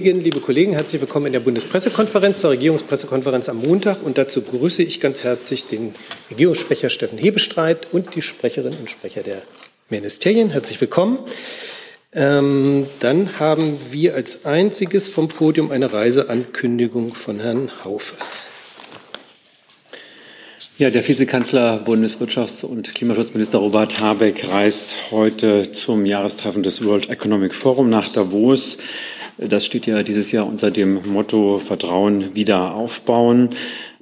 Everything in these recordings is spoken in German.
Liebe Kollegen, herzlich willkommen in der Bundespressekonferenz, zur Regierungspressekonferenz am Montag. Und dazu begrüße ich ganz herzlich den Regierungssprecher Steffen Hebestreit und die Sprecherinnen und Sprecher der Ministerien. Herzlich willkommen. Ähm, dann haben wir als einziges vom Podium eine Reiseankündigung von Herrn Haufe. Ja, der Vizekanzler Bundeswirtschafts- und Klimaschutzminister Robert Habeck reist heute zum Jahrestreffen des World Economic Forum nach Davos. Das steht ja dieses Jahr unter dem Motto Vertrauen wieder aufbauen.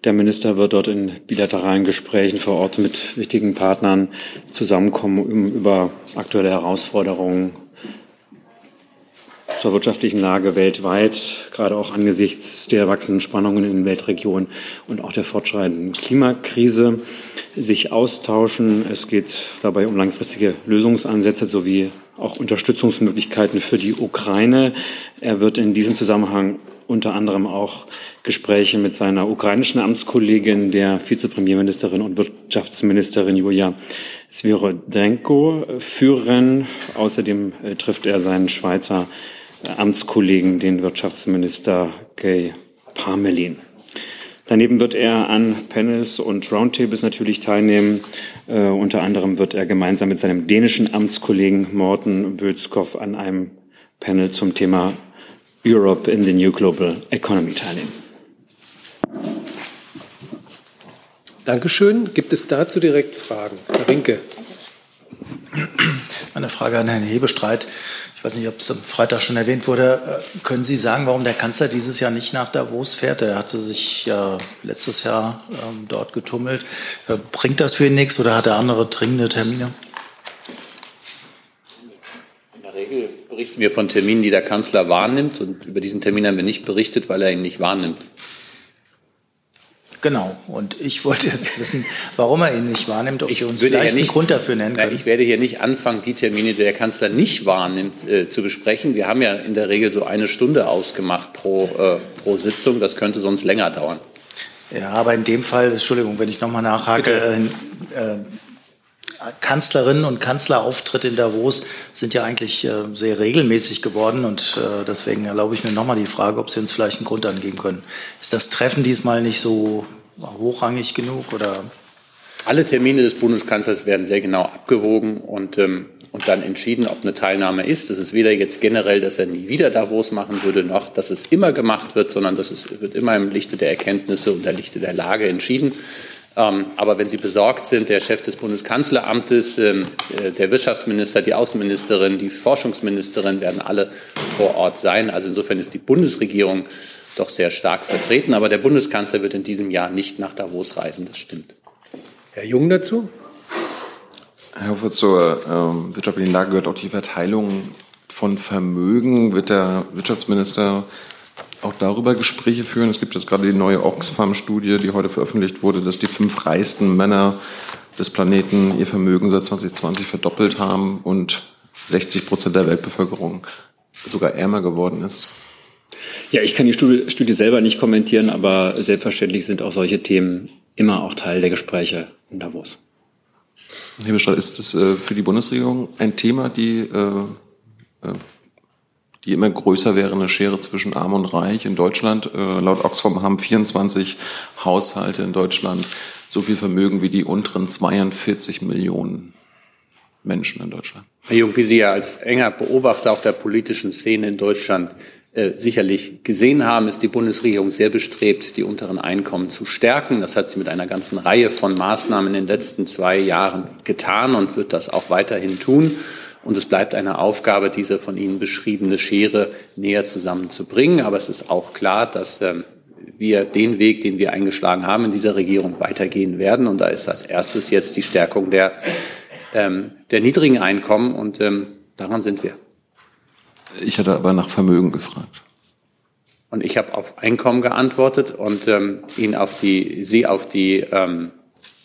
Der Minister wird dort in bilateralen Gesprächen vor Ort mit wichtigen Partnern zusammenkommen, um über aktuelle Herausforderungen zur wirtschaftlichen Lage weltweit, gerade auch angesichts der wachsenden Spannungen in den Weltregionen und auch der fortschreitenden Klimakrise, sich austauschen. Es geht dabei um langfristige Lösungsansätze sowie auch Unterstützungsmöglichkeiten für die Ukraine. Er wird in diesem Zusammenhang unter anderem auch Gespräche mit seiner ukrainischen Amtskollegin, der Vizepremierministerin und Wirtschaftsministerin Julia Svirodenko führen. Außerdem äh, trifft er seinen Schweizer Amtskollegen, den Wirtschaftsminister Gay Parmelin. Daneben wird er an Panels und Roundtables natürlich teilnehmen. Äh, unter anderem wird er gemeinsam mit seinem dänischen Amtskollegen Morten Bötskow an einem Panel zum Thema Europe in the New Global Economy teilnehmen. Dankeschön. Gibt es dazu direkt Fragen? Herr Rinke. Eine Frage an Herrn Hebestreit weiß nicht, ob es am Freitag schon erwähnt wurde. Äh, können Sie sagen, warum der Kanzler dieses Jahr nicht nach Davos fährt? Er hatte sich ja letztes Jahr ähm, dort getummelt. Äh, bringt das für ihn nichts oder hat er andere dringende Termine? In der Regel berichten wir von Terminen, die der Kanzler wahrnimmt. Und über diesen Termin haben wir nicht berichtet, weil er ihn nicht wahrnimmt. Genau. Und ich wollte jetzt wissen, warum er ihn nicht wahrnimmt, ob ich Sie uns vielleicht nicht, einen Grund dafür nennen können. Ich werde hier nicht anfangen, die Termine, die der Kanzler nicht wahrnimmt, äh, zu besprechen. Wir haben ja in der Regel so eine Stunde ausgemacht pro, äh, pro Sitzung. Das könnte sonst länger dauern. Ja, aber in dem Fall, Entschuldigung, wenn ich nochmal nachhake, äh, äh, Kanzlerinnen und Kanzlerauftritte in Davos sind ja eigentlich äh, sehr regelmäßig geworden und äh, deswegen erlaube ich mir nochmal die Frage, ob Sie uns vielleicht einen Grund angeben können. Ist das Treffen diesmal nicht so hochrangig genug oder? Alle Termine des Bundeskanzlers werden sehr genau abgewogen und, ähm, und dann entschieden, ob eine Teilnahme ist. Das ist weder jetzt generell, dass er nie wieder Davos machen würde, noch dass es immer gemacht wird, sondern das ist, wird immer im Lichte der Erkenntnisse und der Lichte der Lage entschieden. Ähm, aber wenn Sie besorgt sind, der Chef des Bundeskanzleramtes, ähm, äh, der Wirtschaftsminister, die Außenministerin, die Forschungsministerin werden alle vor Ort sein. Also insofern ist die Bundesregierung doch sehr stark vertreten. Aber der Bundeskanzler wird in diesem Jahr nicht nach Davos reisen. Das stimmt. Herr Jung dazu? Herr Hofer, zur ähm, wirtschaftlichen Lage gehört auch die Verteilung von Vermögen. Wird der Wirtschaftsminister auch darüber Gespräche führen. Es gibt jetzt gerade die neue Oxfam-Studie, die heute veröffentlicht wurde, dass die fünf reichsten Männer des Planeten ihr Vermögen seit 2020 verdoppelt haben und 60 Prozent der Weltbevölkerung sogar ärmer geworden ist. Ja, ich kann die Studie, Studie selber nicht kommentieren, aber selbstverständlich sind auch solche Themen immer auch Teil der Gespräche in Davos. Herr Bescheid, ist das äh, für die Bundesregierung ein Thema, die äh, äh die immer größer wäre, eine Schere zwischen Arm und Reich in Deutschland. Laut Oxfam haben 24 Haushalte in Deutschland so viel Vermögen wie die unteren 42 Millionen Menschen in Deutschland. Herr Jung, wie Sie ja als enger Beobachter auch der politischen Szene in Deutschland äh, sicherlich gesehen haben, ist die Bundesregierung sehr bestrebt, die unteren Einkommen zu stärken. Das hat sie mit einer ganzen Reihe von Maßnahmen in den letzten zwei Jahren getan und wird das auch weiterhin tun. Und es bleibt eine Aufgabe, diese von Ihnen beschriebene Schere näher zusammenzubringen. Aber es ist auch klar, dass ähm, wir den Weg, den wir eingeschlagen haben in dieser Regierung, weitergehen werden. Und da ist als erstes jetzt die Stärkung der, ähm, der niedrigen Einkommen. Und ähm, daran sind wir. Ich hatte aber nach Vermögen gefragt. Und ich habe auf Einkommen geantwortet und ähm, ihn auf die, Sie auf die ähm,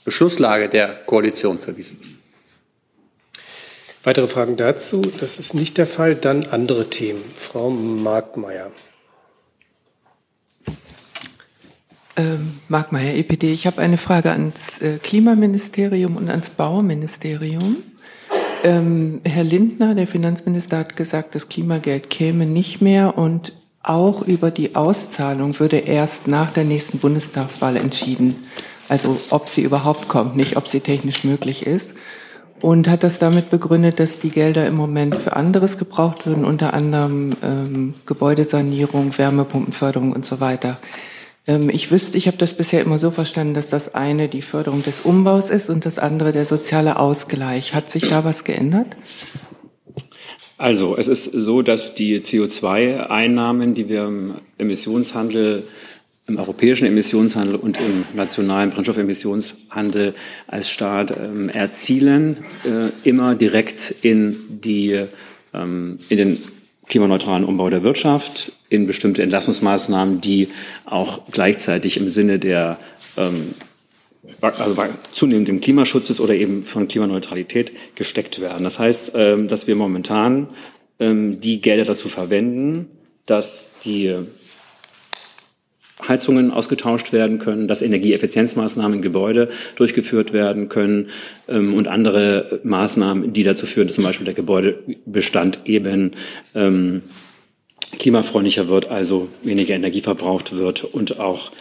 Beschlusslage der Koalition verwiesen. Weitere Fragen dazu? Das ist nicht der Fall. Dann andere Themen. Frau Markmeier. Ähm, Markmeier, EPD. Ich habe eine Frage ans äh, Klimaministerium und ans Bauministerium. Ähm, Herr Lindner, der Finanzminister, hat gesagt, das Klimageld käme nicht mehr und auch über die Auszahlung würde erst nach der nächsten Bundestagswahl entschieden. Also ob sie überhaupt kommt, nicht ob sie technisch möglich ist. Und hat das damit begründet, dass die Gelder im Moment für anderes gebraucht würden, unter anderem ähm, Gebäudesanierung, Wärmepumpenförderung und so weiter. Ähm, ich wüsste, ich habe das bisher immer so verstanden, dass das eine die Förderung des Umbaus ist und das andere der soziale Ausgleich. Hat sich da was geändert? Also, es ist so, dass die CO2-Einnahmen, die wir im Emissionshandel, im europäischen Emissionshandel und im nationalen Brennstoffemissionshandel als Staat ähm, erzielen, äh, immer direkt in die, ähm, in den klimaneutralen Umbau der Wirtschaft, in bestimmte Entlassungsmaßnahmen, die auch gleichzeitig im Sinne der ähm, also zunehmendem Klimaschutzes oder eben von Klimaneutralität gesteckt werden. Das heißt, ähm, dass wir momentan ähm, die Gelder dazu verwenden, dass die Heizungen ausgetauscht werden können, dass Energieeffizienzmaßnahmen in Gebäude durchgeführt werden können ähm, und andere Maßnahmen, die dazu führen, dass zum Beispiel der Gebäudebestand eben ähm, klimafreundlicher wird, also weniger Energie verbraucht wird und auch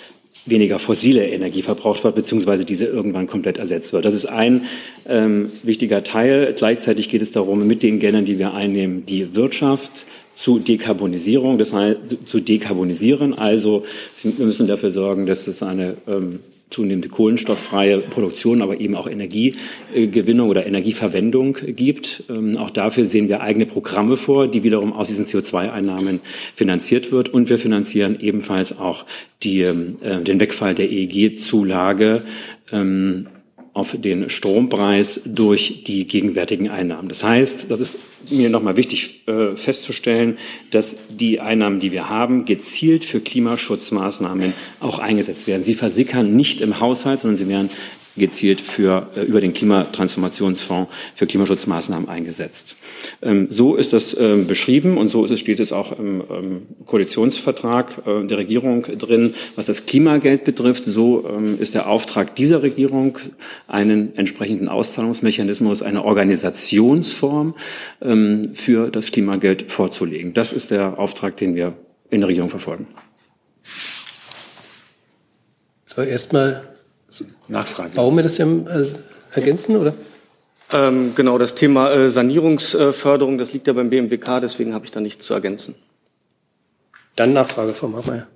weniger fossile Energie verbraucht wird, beziehungsweise diese irgendwann komplett ersetzt wird. Das ist ein ähm, wichtiger Teil. Gleichzeitig geht es darum, mit den Geldern, die wir einnehmen, die Wirtschaft zu Dekarbonisierung, das heißt zu dekarbonisieren. Also wir müssen dafür sorgen, dass es eine ähm, zunehmende kohlenstofffreie Produktion, aber eben auch Energiegewinnung oder Energieverwendung gibt. Ähm, auch dafür sehen wir eigene Programme vor, die wiederum aus diesen CO2-Einnahmen finanziert wird. Und wir finanzieren ebenfalls auch die, äh, den Wegfall der EEG-Zulage ähm, auf den Strompreis durch die gegenwärtigen Einnahmen. Das heißt, das ist mir nochmal wichtig äh, festzustellen, dass die Einnahmen, die wir haben, gezielt für Klimaschutzmaßnahmen auch eingesetzt werden. Sie versickern nicht im Haushalt, sondern sie werden gezielt für, äh, über den Klimatransformationsfonds für Klimaschutzmaßnahmen eingesetzt. Ähm, so ist das ähm, beschrieben und so ist es, steht es auch im ähm, Koalitionsvertrag äh, der Regierung drin. Was das Klimageld betrifft, so ist der Auftrag dieser Regierung, einen entsprechenden Auszahlungsmechanismus, eine Organisationsform für das Klimageld vorzulegen. Das ist der Auftrag, den wir in der Regierung verfolgen. So, erstmal Nachfrage. Warum wir das ja äh, ergänzen, oder? Ähm, genau, das Thema äh, Sanierungsförderung, das liegt ja beim BMWK, deswegen habe ich da nichts zu ergänzen. Dann Nachfrage, Frau Machmeier.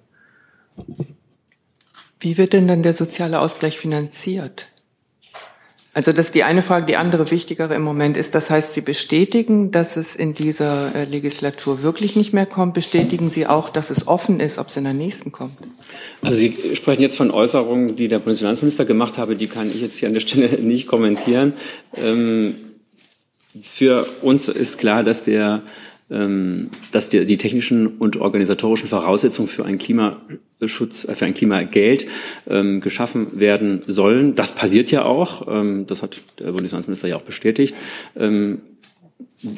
Wie wird denn dann der soziale Ausgleich finanziert? Also das ist die eine Frage. Die andere wichtigere im Moment ist, das heißt, Sie bestätigen, dass es in dieser äh, Legislatur wirklich nicht mehr kommt. Bestätigen Sie auch, dass es offen ist, ob es in der nächsten kommt? Also Sie sprechen jetzt von Äußerungen, die der Bundesfinanzminister gemacht habe. Die kann ich jetzt hier an der Stelle nicht kommentieren. Ähm, für uns ist klar, dass der dass die, die technischen und organisatorischen Voraussetzungen für einen Klimaschutz, äh, für ein Klimageld ähm, geschaffen werden sollen. Das passiert ja auch. Ähm, das hat der Bundesfinanzminister ja auch bestätigt. Ähm,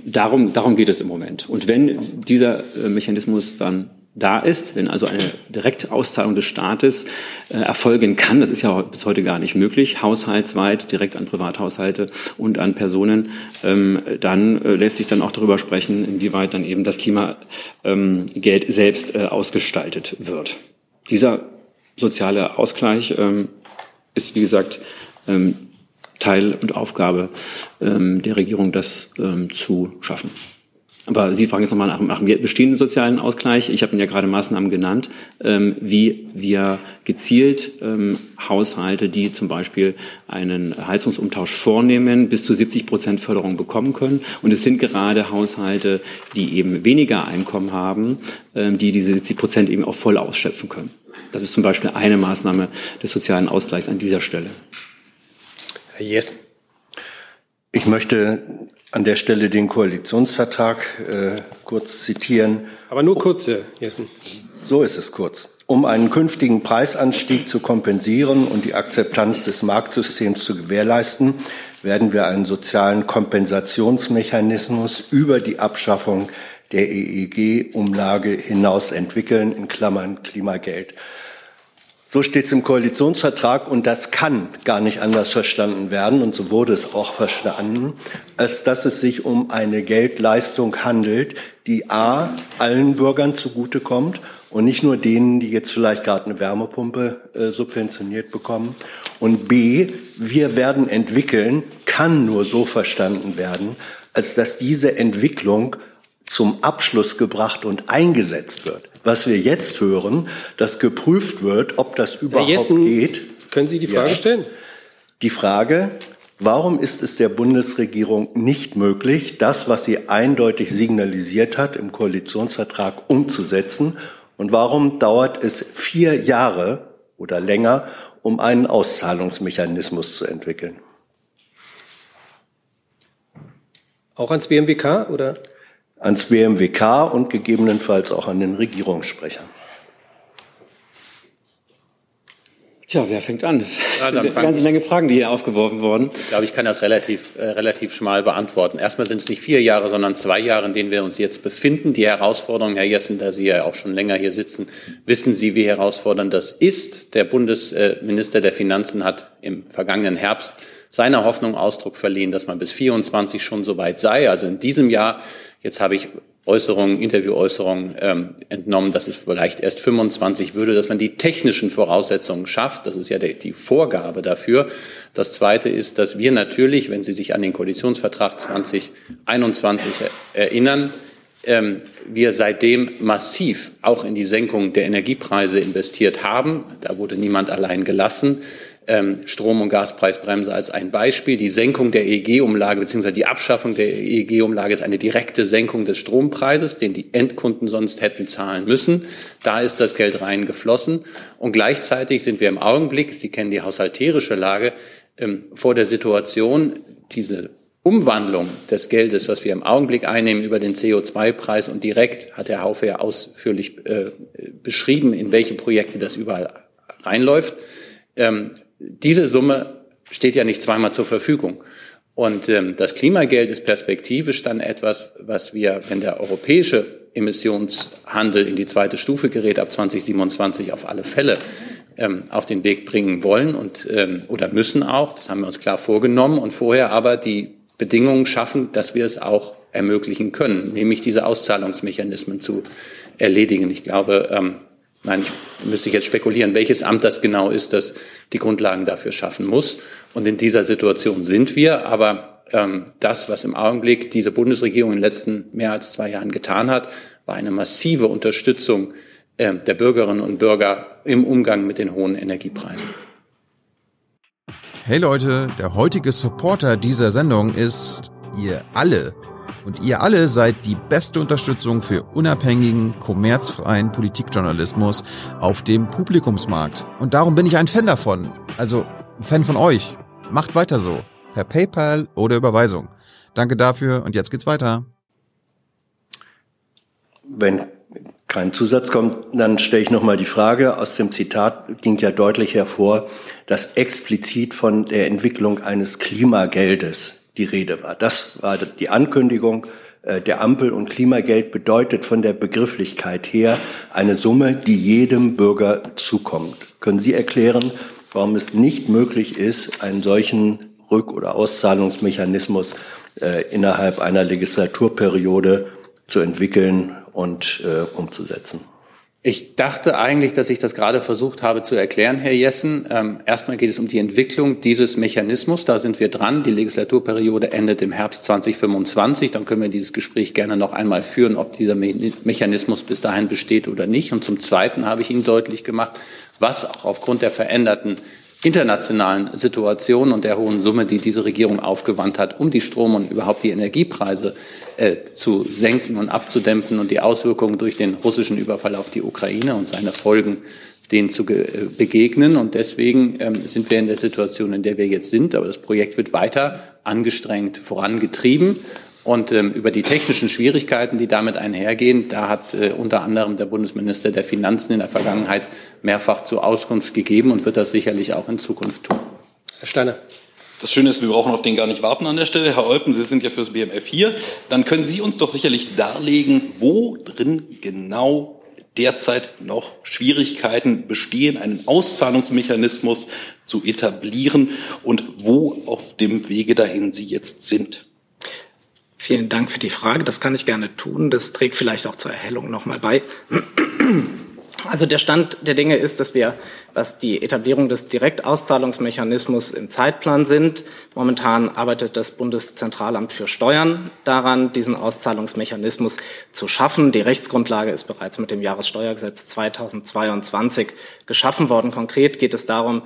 darum, darum geht es im Moment. Und wenn dieser äh, Mechanismus dann da ist, wenn also eine Direktauszahlung des Staates äh, erfolgen kann, das ist ja bis heute gar nicht möglich, haushaltsweit, direkt an Privathaushalte und an Personen, ähm, dann äh, lässt sich dann auch darüber sprechen, inwieweit dann eben das Klimageld ähm, selbst äh, ausgestaltet wird. Dieser soziale Ausgleich ähm, ist, wie gesagt, ähm, Teil und Aufgabe ähm, der Regierung, das ähm, zu schaffen. Aber Sie fragen jetzt nochmal nach, nach dem bestehenden sozialen Ausgleich. Ich habe Ihnen ja gerade Maßnahmen genannt, ähm, wie wir gezielt ähm, Haushalte, die zum Beispiel einen Heizungsumtausch vornehmen, bis zu 70 Prozent Förderung bekommen können. Und es sind gerade Haushalte, die eben weniger Einkommen haben, ähm, die diese 70 Prozent eben auch voll ausschöpfen können. Das ist zum Beispiel eine Maßnahme des sozialen Ausgleichs an dieser Stelle. Herr Jessen. Ich möchte an der Stelle den Koalitionsvertrag äh, kurz zitieren. Aber nur kurz, Herr Jessen. So ist es kurz. Um einen künftigen Preisanstieg zu kompensieren und die Akzeptanz des Marktsystems zu gewährleisten, werden wir einen sozialen Kompensationsmechanismus über die Abschaffung der EEG-Umlage hinaus entwickeln, in Klammern Klimageld. So steht es im Koalitionsvertrag und das kann gar nicht anders verstanden werden und so wurde es auch verstanden, als dass es sich um eine Geldleistung handelt, die a allen Bürgern zugutekommt und nicht nur denen, die jetzt vielleicht gerade eine Wärmepumpe äh, subventioniert bekommen. Und b wir werden entwickeln, kann nur so verstanden werden, als dass diese Entwicklung zum Abschluss gebracht und eingesetzt wird was wir jetzt hören, dass geprüft wird, ob das überhaupt Jessen, geht. Können Sie die Frage ja. stellen? Die Frage, warum ist es der Bundesregierung nicht möglich, das, was sie eindeutig signalisiert hat, im Koalitionsvertrag umzusetzen? Und warum dauert es vier Jahre oder länger, um einen Auszahlungsmechanismus zu entwickeln? Auch ans BMWK oder? Ans BMWK und gegebenenfalls auch an den Regierungssprecher. Tja, wer fängt an? Ja, eine ganze Menge Fragen, die hier aufgeworfen wurden. Ich glaube, ich kann das relativ, äh, relativ schmal beantworten. Erstmal sind es nicht vier Jahre, sondern zwei Jahre, in denen wir uns jetzt befinden. Die Herausforderung, Herr Jessen, da Sie ja auch schon länger hier sitzen, wissen Sie, wie herausfordernd das ist. Der Bundesminister der Finanzen hat im vergangenen Herbst seiner Hoffnung Ausdruck verliehen, dass man bis 24 schon soweit sei. Also in diesem Jahr Jetzt habe ich Äußerungen, Interviewäußerungen ähm, entnommen, dass es vielleicht erst 25 würde, dass man die technischen Voraussetzungen schafft. Das ist ja der, die Vorgabe dafür. Das Zweite ist, dass wir natürlich, wenn Sie sich an den Koalitionsvertrag 2021 erinnern, ähm, wir seitdem massiv auch in die Senkung der Energiepreise investiert haben. Da wurde niemand allein gelassen Strom- und Gaspreisbremse als ein Beispiel. Die Senkung der EEG-Umlage bzw. die Abschaffung der EEG-Umlage ist eine direkte Senkung des Strompreises, den die Endkunden sonst hätten zahlen müssen. Da ist das Geld reingeflossen. Und gleichzeitig sind wir im Augenblick, Sie kennen die haushalterische Lage, ähm, vor der Situation, diese Umwandlung des Geldes, was wir im Augenblick einnehmen über den CO2-Preis und direkt hat Herr Haufe ja ausführlich äh, beschrieben, in welche Projekte das überall reinläuft. Ähm, diese Summe steht ja nicht zweimal zur Verfügung. Und ähm, das Klimageld ist perspektivisch dann etwas, was wir, wenn der europäische Emissionshandel in die zweite Stufe gerät, ab 2027 auf alle Fälle ähm, auf den Weg bringen wollen und ähm, oder müssen auch. Das haben wir uns klar vorgenommen und vorher aber die Bedingungen schaffen, dass wir es auch ermöglichen können, nämlich diese Auszahlungsmechanismen zu erledigen. Ich glaube, ähm, Nein, ich müsste jetzt spekulieren, welches Amt das genau ist, das die Grundlagen dafür schaffen muss. Und in dieser Situation sind wir. Aber ähm, das, was im Augenblick diese Bundesregierung in den letzten mehr als zwei Jahren getan hat, war eine massive Unterstützung äh, der Bürgerinnen und Bürger im Umgang mit den hohen Energiepreisen. Hey Leute, der heutige Supporter dieser Sendung ist ihr alle. Und ihr alle seid die beste Unterstützung für unabhängigen, kommerzfreien Politikjournalismus auf dem Publikumsmarkt. Und darum bin ich ein Fan davon. Also Fan von euch. Macht weiter so. Per PayPal oder Überweisung. Danke dafür und jetzt geht's weiter. Wenn kein Zusatz kommt, dann stelle ich nochmal die Frage. Aus dem Zitat ging ja deutlich hervor, dass explizit von der Entwicklung eines Klimageldes die Rede war. Das war die Ankündigung äh, der Ampel und Klimageld bedeutet von der Begrifflichkeit her eine Summe, die jedem Bürger zukommt. Können Sie erklären, warum es nicht möglich ist, einen solchen Rück- oder Auszahlungsmechanismus äh, innerhalb einer Legislaturperiode zu entwickeln und äh, umzusetzen? Ich dachte eigentlich, dass ich das gerade versucht habe zu erklären, Herr Jessen. Ähm, erstmal geht es um die Entwicklung dieses Mechanismus. Da sind wir dran. Die Legislaturperiode endet im Herbst 2025. Dann können wir dieses Gespräch gerne noch einmal führen, ob dieser Me Mechanismus bis dahin besteht oder nicht. Und zum Zweiten habe ich Ihnen deutlich gemacht, was auch aufgrund der veränderten internationalen Situation und der hohen Summe, die diese Regierung aufgewandt hat, um die Strom- und überhaupt die Energiepreise äh, zu senken und abzudämpfen und die Auswirkungen durch den russischen Überfall auf die Ukraine und seine Folgen denen zu äh, begegnen. Und deswegen ähm, sind wir in der Situation, in der wir jetzt sind. Aber das Projekt wird weiter angestrengt vorangetrieben. Und ähm, über die technischen Schwierigkeiten, die damit einhergehen, da hat äh, unter anderem der Bundesminister der Finanzen in der Vergangenheit mehrfach zur Auskunft gegeben und wird das sicherlich auch in Zukunft tun. Herr Steiner. Das Schöne ist, wir brauchen auf den gar nicht warten an der Stelle. Herr Olpen, Sie sind ja fürs BMF hier. Dann können Sie uns doch sicherlich darlegen, wo drin genau derzeit noch Schwierigkeiten bestehen, einen Auszahlungsmechanismus zu etablieren und wo auf dem Wege dahin Sie jetzt sind. Vielen Dank für die Frage. Das kann ich gerne tun. Das trägt vielleicht auch zur Erhellung nochmal bei. Also der Stand der Dinge ist, dass wir, was die Etablierung des Direktauszahlungsmechanismus im Zeitplan sind, momentan arbeitet das Bundeszentralamt für Steuern daran, diesen Auszahlungsmechanismus zu schaffen. Die Rechtsgrundlage ist bereits mit dem Jahressteuergesetz 2022 geschaffen worden. Konkret geht es darum,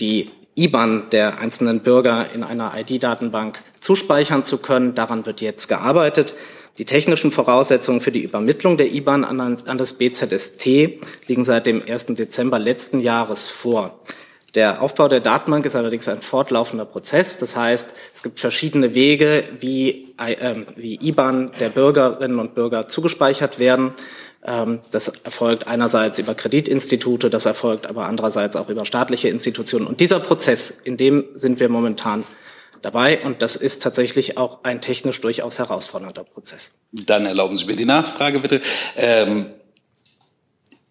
die IBAN der einzelnen Bürger in einer ID-Datenbank zuspeichern zu können. Daran wird jetzt gearbeitet. Die technischen Voraussetzungen für die Übermittlung der IBAN an, das BZST liegen seit dem 1. Dezember letzten Jahres vor. Der Aufbau der Datenbank ist allerdings ein fortlaufender Prozess. Das heißt, es gibt verschiedene Wege, wie, äh, wie IBAN der Bürgerinnen und Bürger zugespeichert werden. Ähm, das erfolgt einerseits über Kreditinstitute, das erfolgt aber andererseits auch über staatliche Institutionen. Und dieser Prozess, in dem sind wir momentan dabei. Und das ist tatsächlich auch ein technisch durchaus herausfordernder Prozess. Dann erlauben Sie mir die Nachfrage bitte. Ähm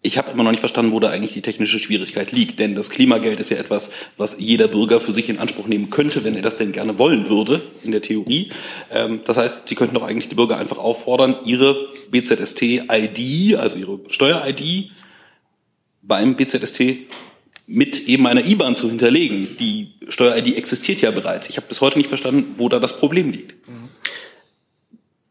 ich habe immer noch nicht verstanden, wo da eigentlich die technische Schwierigkeit liegt. Denn das Klimageld ist ja etwas, was jeder Bürger für sich in Anspruch nehmen könnte, wenn er das denn gerne wollen würde, in der Theorie. Ähm, das heißt, Sie könnten doch eigentlich die Bürger einfach auffordern, ihre BZST-ID, also ihre Steuer-ID, beim BZST mit eben einer IBAN zu hinterlegen. Die Steuer-ID existiert ja bereits. Ich habe bis heute nicht verstanden, wo da das Problem liegt.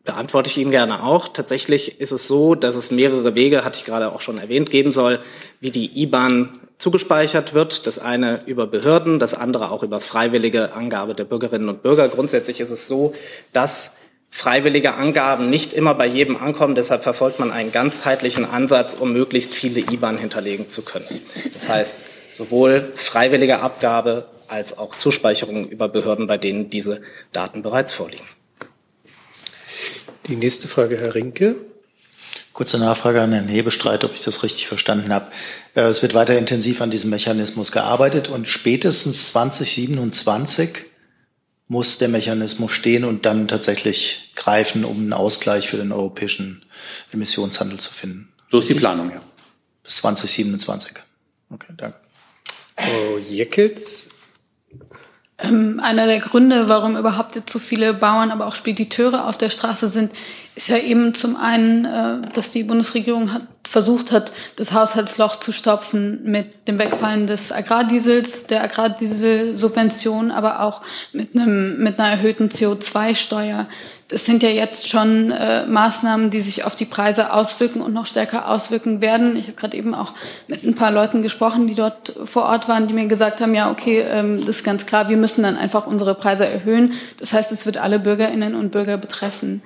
Beantworte ich Ihnen gerne auch. Tatsächlich ist es so, dass es mehrere Wege, hatte ich gerade auch schon erwähnt, geben soll, wie die IBAN zugespeichert wird. Das eine über Behörden, das andere auch über freiwillige Angabe der Bürgerinnen und Bürger. Grundsätzlich ist es so, dass freiwillige Angaben nicht immer bei jedem ankommen. Deshalb verfolgt man einen ganzheitlichen Ansatz, um möglichst viele IBAN hinterlegen zu können. Das heißt, sowohl freiwillige Abgabe als auch Zuspeicherung über Behörden, bei denen diese Daten bereits vorliegen. Die nächste Frage, Herr Rinke. Kurze Nachfrage an Herrn Hebestreit, ob ich das richtig verstanden habe. Äh, es wird weiter intensiv an diesem Mechanismus gearbeitet und spätestens 2027 muss der Mechanismus stehen und dann tatsächlich greifen, um einen Ausgleich für den europäischen Emissionshandel zu finden. So ist die Planung, ja. Bis 2027. Okay, danke. Frau Jeckels. Ähm, einer der Gründe, warum überhaupt jetzt so viele Bauern, aber auch Spediteure auf der Straße sind, ist ja eben zum einen, äh, dass die Bundesregierung hat, versucht hat, das Haushaltsloch zu stopfen mit dem Wegfallen des Agrardiesels, der Agrardieselsubvention, aber auch mit, einem, mit einer erhöhten CO2-Steuer. Das sind ja jetzt schon äh, Maßnahmen, die sich auf die Preise auswirken und noch stärker auswirken werden. Ich habe gerade eben auch mit ein paar Leuten gesprochen, die dort vor Ort waren, die mir gesagt haben, ja, okay, ähm, das ist ganz klar, wir müssen dann einfach unsere Preise erhöhen. Das heißt, es wird alle Bürgerinnen und Bürger betreffen.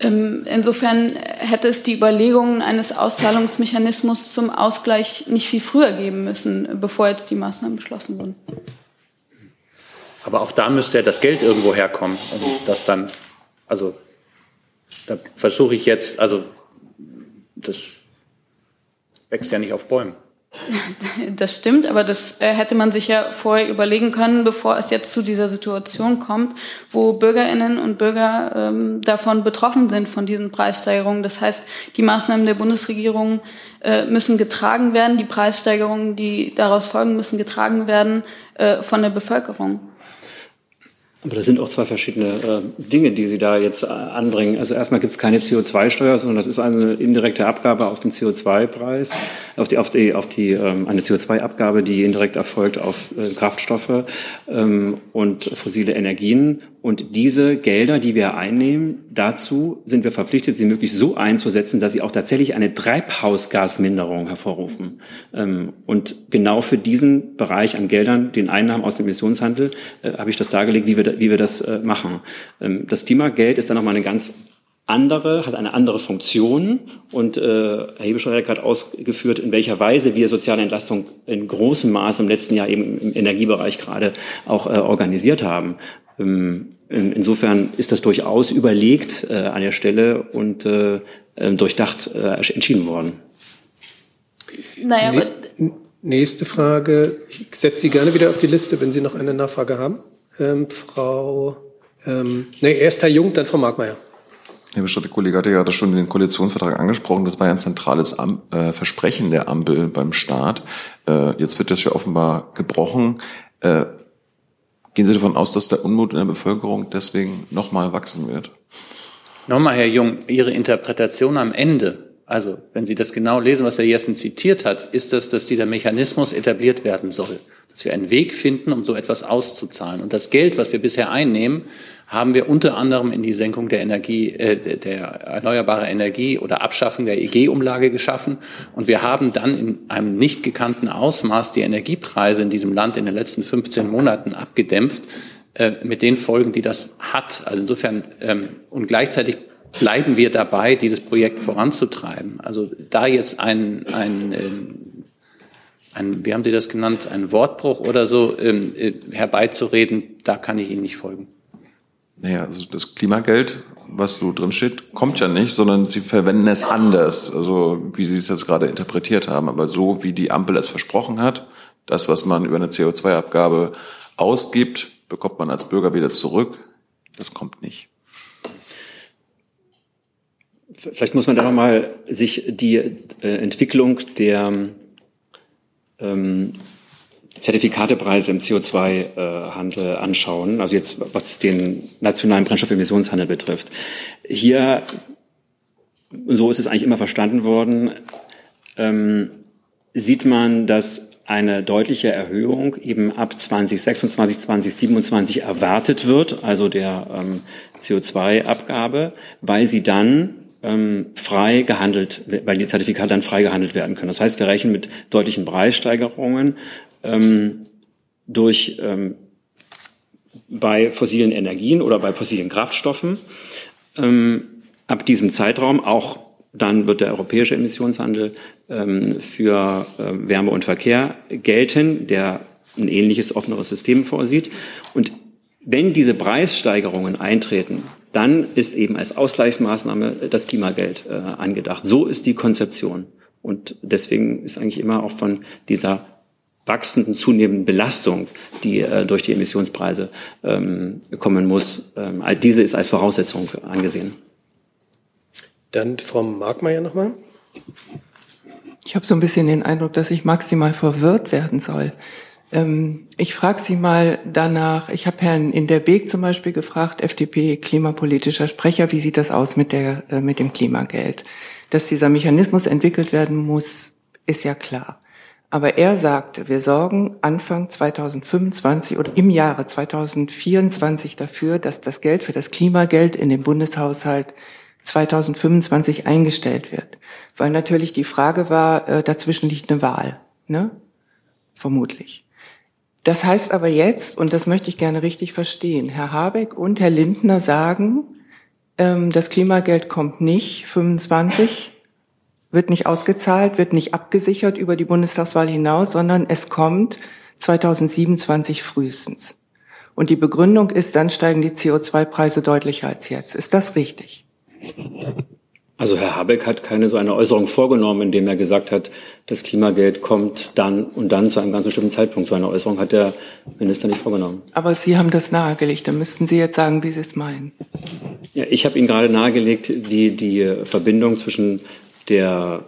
Ähm, insofern hätte es die Überlegungen eines Auszahlungsmechanismus zum Ausgleich nicht viel früher geben müssen, bevor jetzt die Maßnahmen beschlossen wurden. Aber auch da müsste ja das Geld irgendwo herkommen, um das dann, also da versuche ich jetzt, also das wächst ja nicht auf Bäumen. Das stimmt, aber das äh, hätte man sich ja vorher überlegen können, bevor es jetzt zu dieser Situation kommt, wo Bürgerinnen und Bürger ähm, davon betroffen sind, von diesen Preissteigerungen. Das heißt, die Maßnahmen der Bundesregierung äh, müssen getragen werden, die Preissteigerungen, die daraus folgen, müssen getragen werden äh, von der Bevölkerung. Aber das sind auch zwei verschiedene äh, Dinge, die Sie da jetzt äh, anbringen. Also erstmal gibt es keine CO2-Steuer, sondern das ist eine indirekte Abgabe auf den CO2-Preis, auf die, auf die, auf die ähm, eine CO2-Abgabe, die indirekt erfolgt auf äh, Kraftstoffe ähm, und fossile Energien. Und diese Gelder, die wir einnehmen, dazu sind wir verpflichtet, sie möglichst so einzusetzen, dass sie auch tatsächlich eine Treibhausgasminderung hervorrufen. Ähm, und genau für diesen Bereich an Geldern, den Einnahmen aus dem Emissionshandel, äh, habe ich das dargelegt, wie wir, das äh, machen. Ähm, das Klimageld ist dann nochmal eine ganz andere, hat eine andere Funktion und äh, Herr Hebescheuer hat gerade ausgeführt, in welcher Weise wir soziale Entlastung in großem Maße im letzten Jahr eben im Energiebereich gerade auch organisiert haben. Ähm, insofern ist das durchaus überlegt äh, an der Stelle und äh, ähm, durchdacht äh, entschieden worden. Naja, aber Nächste Frage. Ich setze Sie gerne wieder auf die Liste, wenn Sie noch eine Nachfrage haben. Ähm, Frau, ähm, nee, erst Herr Jung, dann Frau Markmeier. Herr Bestritt, der Kollege hatte ja gerade schon den Koalitionsvertrag angesprochen. Das war ja ein zentrales Am äh, Versprechen der Ampel beim Staat. Äh, jetzt wird das ja offenbar gebrochen. Äh, gehen Sie davon aus, dass der Unmut in der Bevölkerung deswegen nochmal wachsen wird? Nochmal, Herr Jung, Ihre Interpretation am Ende, also wenn Sie das genau lesen, was Herr Jessen zitiert hat, ist das, dass dieser Mechanismus etabliert werden soll. Dass wir einen Weg finden, um so etwas auszuzahlen. Und das Geld, was wir bisher einnehmen, haben wir unter anderem in die Senkung der Energie, äh, der erneuerbare Energie oder Abschaffung der EG-Umlage geschaffen. Und wir haben dann in einem nicht gekannten Ausmaß die Energiepreise in diesem Land in den letzten 15 Monaten abgedämpft, äh, mit den Folgen, die das hat. Also insofern, ähm, und gleichzeitig bleiben wir dabei, dieses Projekt voranzutreiben. Also da jetzt ein, ein, ähm, ein wie haben Sie das genannt, ein Wortbruch oder so ähm, äh, herbeizureden, da kann ich Ihnen nicht folgen. Naja, also das Klimageld, was so drin steht, kommt ja nicht, sondern sie verwenden es anders, also wie sie es jetzt gerade interpretiert haben. Aber so wie die Ampel es versprochen hat, das, was man über eine CO2-Abgabe ausgibt, bekommt man als Bürger wieder zurück. Das kommt nicht. Vielleicht muss man da nochmal sich die äh, Entwicklung der ähm, Zertifikatepreise im CO2-Handel anschauen, also jetzt was den nationalen Brennstoffemissionshandel betrifft. Hier, so ist es eigentlich immer verstanden worden, ähm, sieht man, dass eine deutliche Erhöhung eben ab 2026, 2027 erwartet wird, also der ähm, CO2-Abgabe, weil sie dann ähm, frei gehandelt, weil die Zertifikate dann frei gehandelt werden können. Das heißt, wir rechnen mit deutlichen Preissteigerungen ähm, durch ähm, bei fossilen Energien oder bei fossilen Kraftstoffen. Ähm, ab diesem Zeitraum auch dann wird der europäische Emissionshandel ähm, für äh, Wärme und Verkehr gelten, der ein ähnliches offeneres System vorsieht. Und wenn diese Preissteigerungen eintreten, dann ist eben als Ausgleichsmaßnahme das Klimageld äh, angedacht. So ist die Konzeption. Und deswegen ist eigentlich immer auch von dieser wachsenden, zunehmenden Belastung, die äh, durch die Emissionspreise ähm, kommen muss. Ähm, diese ist als Voraussetzung angesehen. Dann Frau Markmeier nochmal. Ich habe so ein bisschen den Eindruck, dass ich maximal verwirrt werden soll. Ähm, ich frage Sie mal danach, ich habe Herrn in der Beek zum Beispiel gefragt, FDP klimapolitischer Sprecher, wie sieht das aus mit, der, äh, mit dem Klimageld? Dass dieser Mechanismus entwickelt werden muss, ist ja klar. Aber er sagte, wir sorgen Anfang 2025 oder im Jahre 2024 dafür, dass das Geld für das Klimageld in den Bundeshaushalt 2025 eingestellt wird. Weil natürlich die Frage war, äh, dazwischen liegt eine Wahl, ne? Vermutlich. Das heißt aber jetzt, und das möchte ich gerne richtig verstehen, Herr Habeck und Herr Lindner sagen, ähm, das Klimageld kommt nicht 25, wird nicht ausgezahlt, wird nicht abgesichert über die Bundestagswahl hinaus, sondern es kommt 2027 frühestens. Und die Begründung ist, dann steigen die CO2-Preise deutlicher als jetzt. Ist das richtig? Also Herr Habeck hat keine so eine Äußerung vorgenommen, indem er gesagt hat, das Klimageld kommt dann und dann zu einem ganz bestimmten Zeitpunkt. So eine Äußerung hat der Minister nicht vorgenommen. Aber Sie haben das nahegelegt. Dann müssten Sie jetzt sagen, wie Sie es meinen. Ja, ich habe Ihnen gerade nahegelegt, wie die Verbindung zwischen der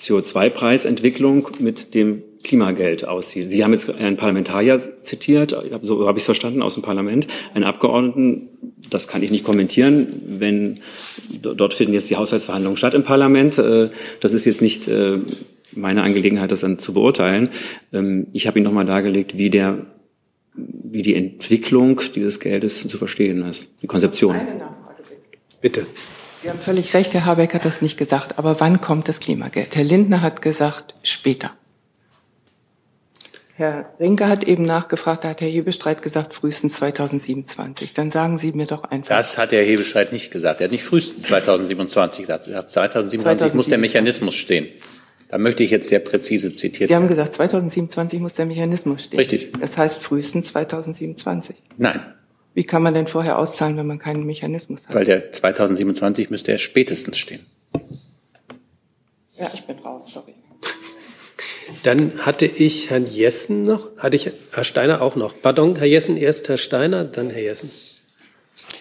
CO2-Preisentwicklung mit dem Klimageld aussieht. Sie haben jetzt einen Parlamentarier zitiert, so habe ich es verstanden, aus dem Parlament, einen Abgeordneten, das kann ich nicht kommentieren, wenn dort finden jetzt die Haushaltsverhandlungen statt im Parlament. Äh, das ist jetzt nicht äh, meine Angelegenheit, das dann zu beurteilen. Ähm, ich habe Ihnen nochmal dargelegt, wie der wie die Entwicklung dieses Geldes zu verstehen ist, die Konzeption. Bitte. Sie haben völlig recht, Herr Habeck hat das nicht gesagt. Aber wann kommt das Klimageld? Herr Lindner hat gesagt, später. Herr Rinke hat eben nachgefragt, da hat Herr Hebestreit gesagt, frühestens 2027. Dann sagen Sie mir doch einfach. Das hat Herr Hebestreit nicht gesagt. Er hat nicht frühestens 2027 gesagt. Er hat 2027 2027 muss der Mechanismus stehen. Da möchte ich jetzt sehr präzise zitiert Sie haben gesagt, 2027 muss der Mechanismus stehen. Richtig. Das heißt frühestens 2027. Nein. Wie kann man denn vorher auszahlen, wenn man keinen Mechanismus hat? Weil der 2027 müsste er spätestens stehen. Ja, ich bin raus, sorry. Dann hatte ich Herrn Jessen noch, hatte ich Herr Steiner auch noch. Pardon, Herr Jessen erst Herr Steiner, dann Herr Jessen.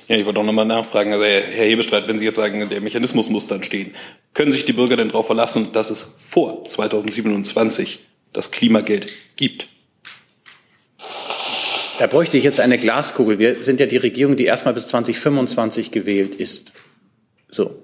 Ja, ich wollte auch nochmal nachfragen, also Herr Hebestreit, wenn Sie jetzt sagen, der Mechanismus muss dann stehen, können sich die Bürger denn darauf verlassen, dass es vor 2027 das Klimageld gibt? Da bräuchte ich jetzt eine Glaskugel. Wir sind ja die Regierung, die erstmal bis 2025 gewählt ist. So.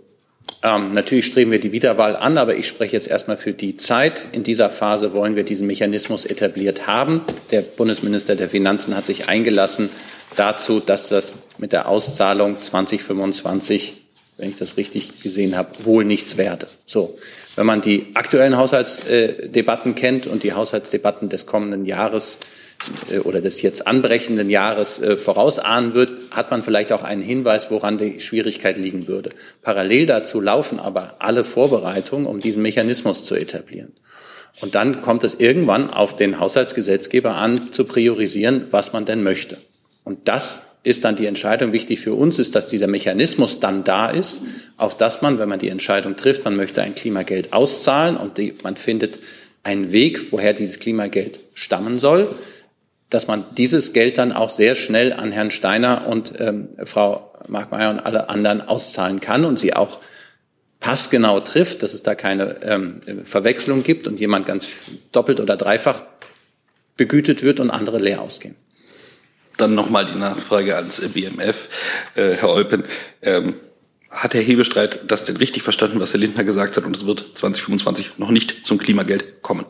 Ähm, natürlich streben wir die Wiederwahl an, aber ich spreche jetzt erstmal für die Zeit. In dieser Phase wollen wir diesen Mechanismus etabliert haben. Der Bundesminister der Finanzen hat sich eingelassen dazu, dass das mit der Auszahlung 2025, wenn ich das richtig gesehen habe, wohl nichts werde. So. Wenn man die aktuellen Haushaltsdebatten kennt und die Haushaltsdebatten des kommenden Jahres äh, oder des jetzt anbrechenden Jahres äh, vorausahnen wird, hat man vielleicht auch einen Hinweis, woran die Schwierigkeit liegen würde. Parallel dazu laufen aber alle Vorbereitungen, um diesen Mechanismus zu etablieren. Und dann kommt es irgendwann auf den Haushaltsgesetzgeber an, zu priorisieren, was man denn möchte. Und das ist dann die Entscheidung. Wichtig für uns ist, dass dieser Mechanismus dann da ist, auf das man, wenn man die Entscheidung trifft, man möchte ein Klimageld auszahlen und die, man findet einen Weg, woher dieses Klimageld stammen soll, dass man dieses Geld dann auch sehr schnell an Herrn Steiner und ähm, Frau Markmeier und alle anderen auszahlen kann und sie auch passgenau trifft, dass es da keine ähm, Verwechslung gibt und jemand ganz doppelt oder dreifach begütet wird und andere leer ausgehen. Dann nochmal die Nachfrage ans BMF, äh, Herr Eupen. Ähm, hat Herr Hebestreit das denn richtig verstanden, was Herr Lindner gesagt hat, und es wird 2025 noch nicht zum Klimageld kommen?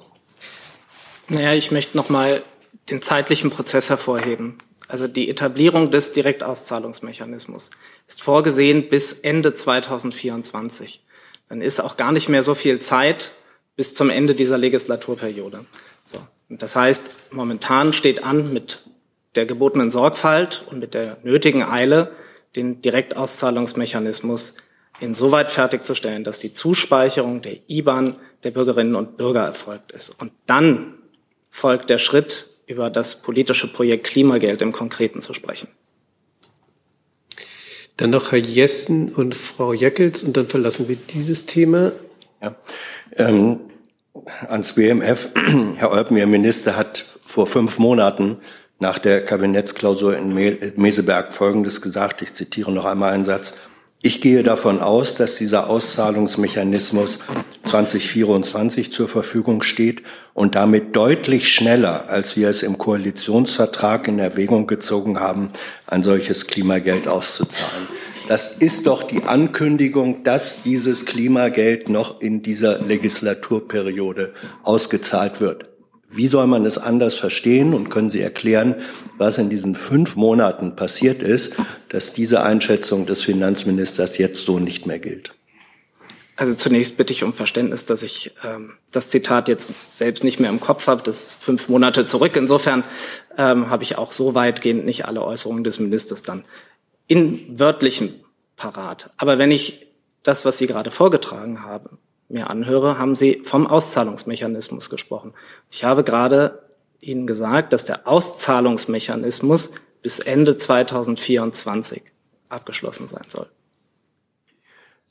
Naja, ich möchte nochmal den zeitlichen Prozess hervorheben. Also die Etablierung des Direktauszahlungsmechanismus ist vorgesehen bis Ende 2024. Dann ist auch gar nicht mehr so viel Zeit bis zum Ende dieser Legislaturperiode. So. Und das heißt, momentan steht an mit der gebotenen Sorgfalt und mit der nötigen Eile, den Direktauszahlungsmechanismus insoweit fertigzustellen, dass die Zuspeicherung der IBAN der Bürgerinnen und Bürger erfolgt ist. Und dann folgt der Schritt, über das politische Projekt Klimageld im Konkreten zu sprechen. Dann noch Herr Jessen und Frau Jeckels und dann verlassen wir dieses Thema. Ja. Ähm, ans BMF. Herr Olpen, Ihr Minister hat vor fünf Monaten nach der Kabinettsklausur in Meseberg Folgendes gesagt. Ich zitiere noch einmal einen Satz. Ich gehe davon aus, dass dieser Auszahlungsmechanismus 2024 zur Verfügung steht und damit deutlich schneller, als wir es im Koalitionsvertrag in Erwägung gezogen haben, ein solches Klimageld auszuzahlen. Das ist doch die Ankündigung, dass dieses Klimageld noch in dieser Legislaturperiode ausgezahlt wird. Wie soll man es anders verstehen und können Sie erklären, was in diesen fünf Monaten passiert ist, dass diese Einschätzung des Finanzministers jetzt so nicht mehr gilt? Also zunächst bitte ich um Verständnis, dass ich ähm, das Zitat jetzt selbst nicht mehr im Kopf habe. Das ist fünf Monate zurück. Insofern ähm, habe ich auch so weitgehend nicht alle Äußerungen des Ministers dann in wörtlichen parat. Aber wenn ich das, was Sie gerade vorgetragen haben, mir anhöre, haben Sie vom Auszahlungsmechanismus gesprochen. Ich habe gerade Ihnen gesagt, dass der Auszahlungsmechanismus bis Ende 2024 abgeschlossen sein soll.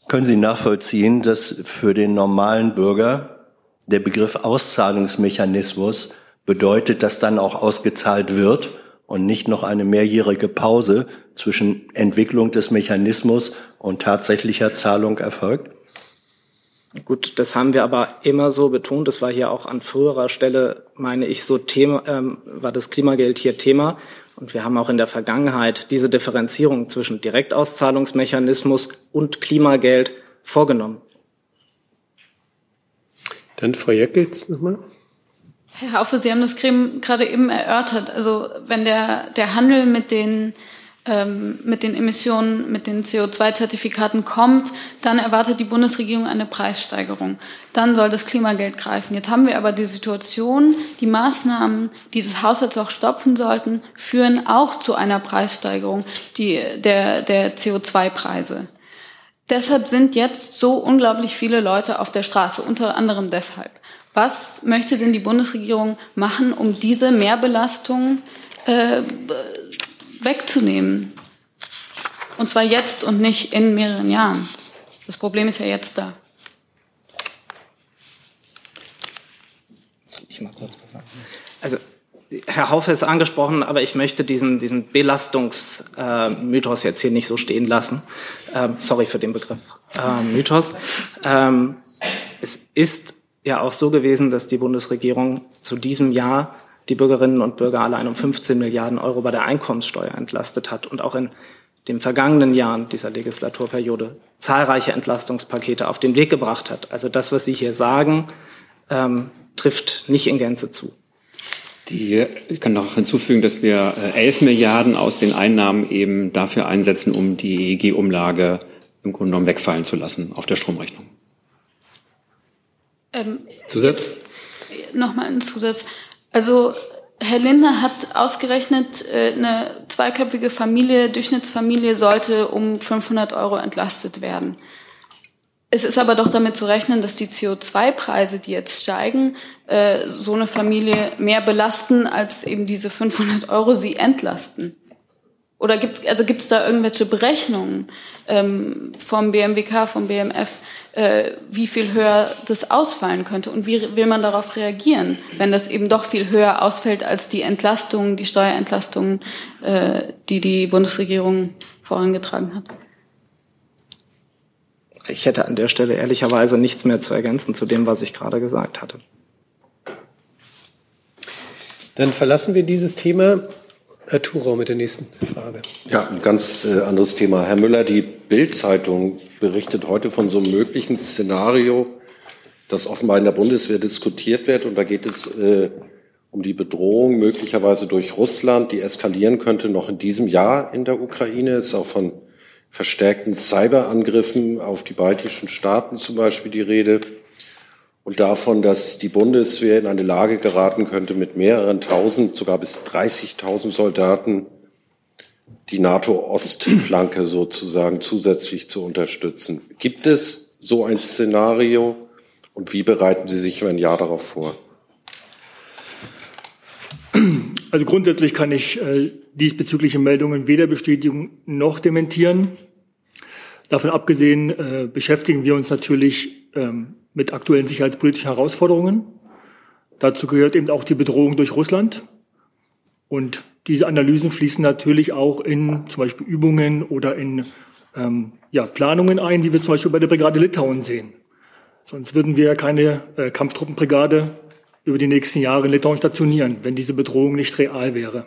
Können Sie nachvollziehen, dass für den normalen Bürger der Begriff Auszahlungsmechanismus bedeutet, dass dann auch ausgezahlt wird und nicht noch eine mehrjährige Pause zwischen Entwicklung des Mechanismus und tatsächlicher Zahlung erfolgt? Gut, das haben wir aber immer so betont. Das war hier auch an früherer Stelle, meine ich, so Thema, ähm, war das Klimageld hier Thema. Und wir haben auch in der Vergangenheit diese Differenzierung zwischen Direktauszahlungsmechanismus und Klimageld vorgenommen. Dann Frau Jeckels nochmal. Herr Haufe, Sie haben das gerade eben erörtert. Also wenn der, der Handel mit den ähm, mit den Emissionen, mit den CO2-Zertifikaten kommt, dann erwartet die Bundesregierung eine Preissteigerung. Dann soll das Klimageld greifen. Jetzt haben wir aber die Situation, die Maßnahmen, die das Haushaltsloch stopfen sollten, führen auch zu einer Preissteigerung die, der, der CO2-Preise. Deshalb sind jetzt so unglaublich viele Leute auf der Straße, unter anderem deshalb. Was möchte denn die Bundesregierung machen, um diese Mehrbelastung äh, wegzunehmen. Und zwar jetzt und nicht in mehreren Jahren. Das Problem ist ja jetzt da. Soll ich mal kurz was sagen? Also Herr Haufe ist angesprochen, aber ich möchte diesen, diesen Belastungsmythos äh, jetzt hier nicht so stehen lassen. Ähm, sorry für den Begriff äh, Mythos. Ähm, es ist ja auch so gewesen, dass die Bundesregierung zu diesem Jahr die Bürgerinnen und Bürger allein um 15 Milliarden Euro bei der Einkommenssteuer entlastet hat und auch in den vergangenen Jahren dieser Legislaturperiode zahlreiche Entlastungspakete auf den Weg gebracht hat. Also das, was Sie hier sagen, ähm, trifft nicht in Gänze zu. Die, ich kann noch hinzufügen, dass wir 11 äh, Milliarden aus den Einnahmen eben dafür einsetzen, um die EEG-Umlage im Grunde genommen wegfallen zu lassen auf der Stromrechnung. Ähm, Zusatz? Nochmal ein Zusatz. Also Herr Lindner hat ausgerechnet, äh, eine zweiköpfige Familie, Durchschnittsfamilie sollte um 500 Euro entlastet werden. Es ist aber doch damit zu rechnen, dass die CO2-Preise, die jetzt steigen, äh, so eine Familie mehr belasten, als eben diese 500 Euro sie entlasten. Oder gibt also gibt's da irgendwelche Berechnungen ähm, vom BMWK, vom BMF, äh, wie viel höher das ausfallen könnte und wie will man darauf reagieren, wenn das eben doch viel höher ausfällt als die Entlastungen, die Steuerentlastungen, äh, die die Bundesregierung vorangetragen hat? Ich hätte an der Stelle ehrlicherweise nichts mehr zu ergänzen zu dem, was ich gerade gesagt hatte. Dann verlassen wir dieses Thema Herr Thurau mit der nächsten Frage. Ja, ein ganz äh, anderes Thema. Herr Müller, die Bild-Zeitung berichtet heute von so einem möglichen Szenario, das offenbar in der Bundeswehr diskutiert wird. Und da geht es äh, um die Bedrohung möglicherweise durch Russland, die eskalieren könnte noch in diesem Jahr in der Ukraine. Es ist auch von verstärkten Cyberangriffen auf die baltischen Staaten zum Beispiel die Rede und davon, dass die Bundeswehr in eine Lage geraten könnte, mit mehreren tausend, sogar bis 30.000 Soldaten die NATO-Ostflanke sozusagen zusätzlich zu unterstützen. Gibt es so ein Szenario und wie bereiten Sie sich ein Jahr darauf vor? Also grundsätzlich kann ich äh, diesbezügliche Meldungen weder bestätigen noch dementieren. Davon abgesehen äh, beschäftigen wir uns natürlich ähm, mit aktuellen sicherheitspolitischen Herausforderungen. Dazu gehört eben auch die Bedrohung durch Russland. Und diese Analysen fließen natürlich auch in zum Beispiel Übungen oder in ähm, ja, Planungen ein, wie wir zum Beispiel bei der Brigade Litauen sehen. Sonst würden wir keine äh, Kampftruppenbrigade über die nächsten Jahre in Litauen stationieren, wenn diese Bedrohung nicht real wäre.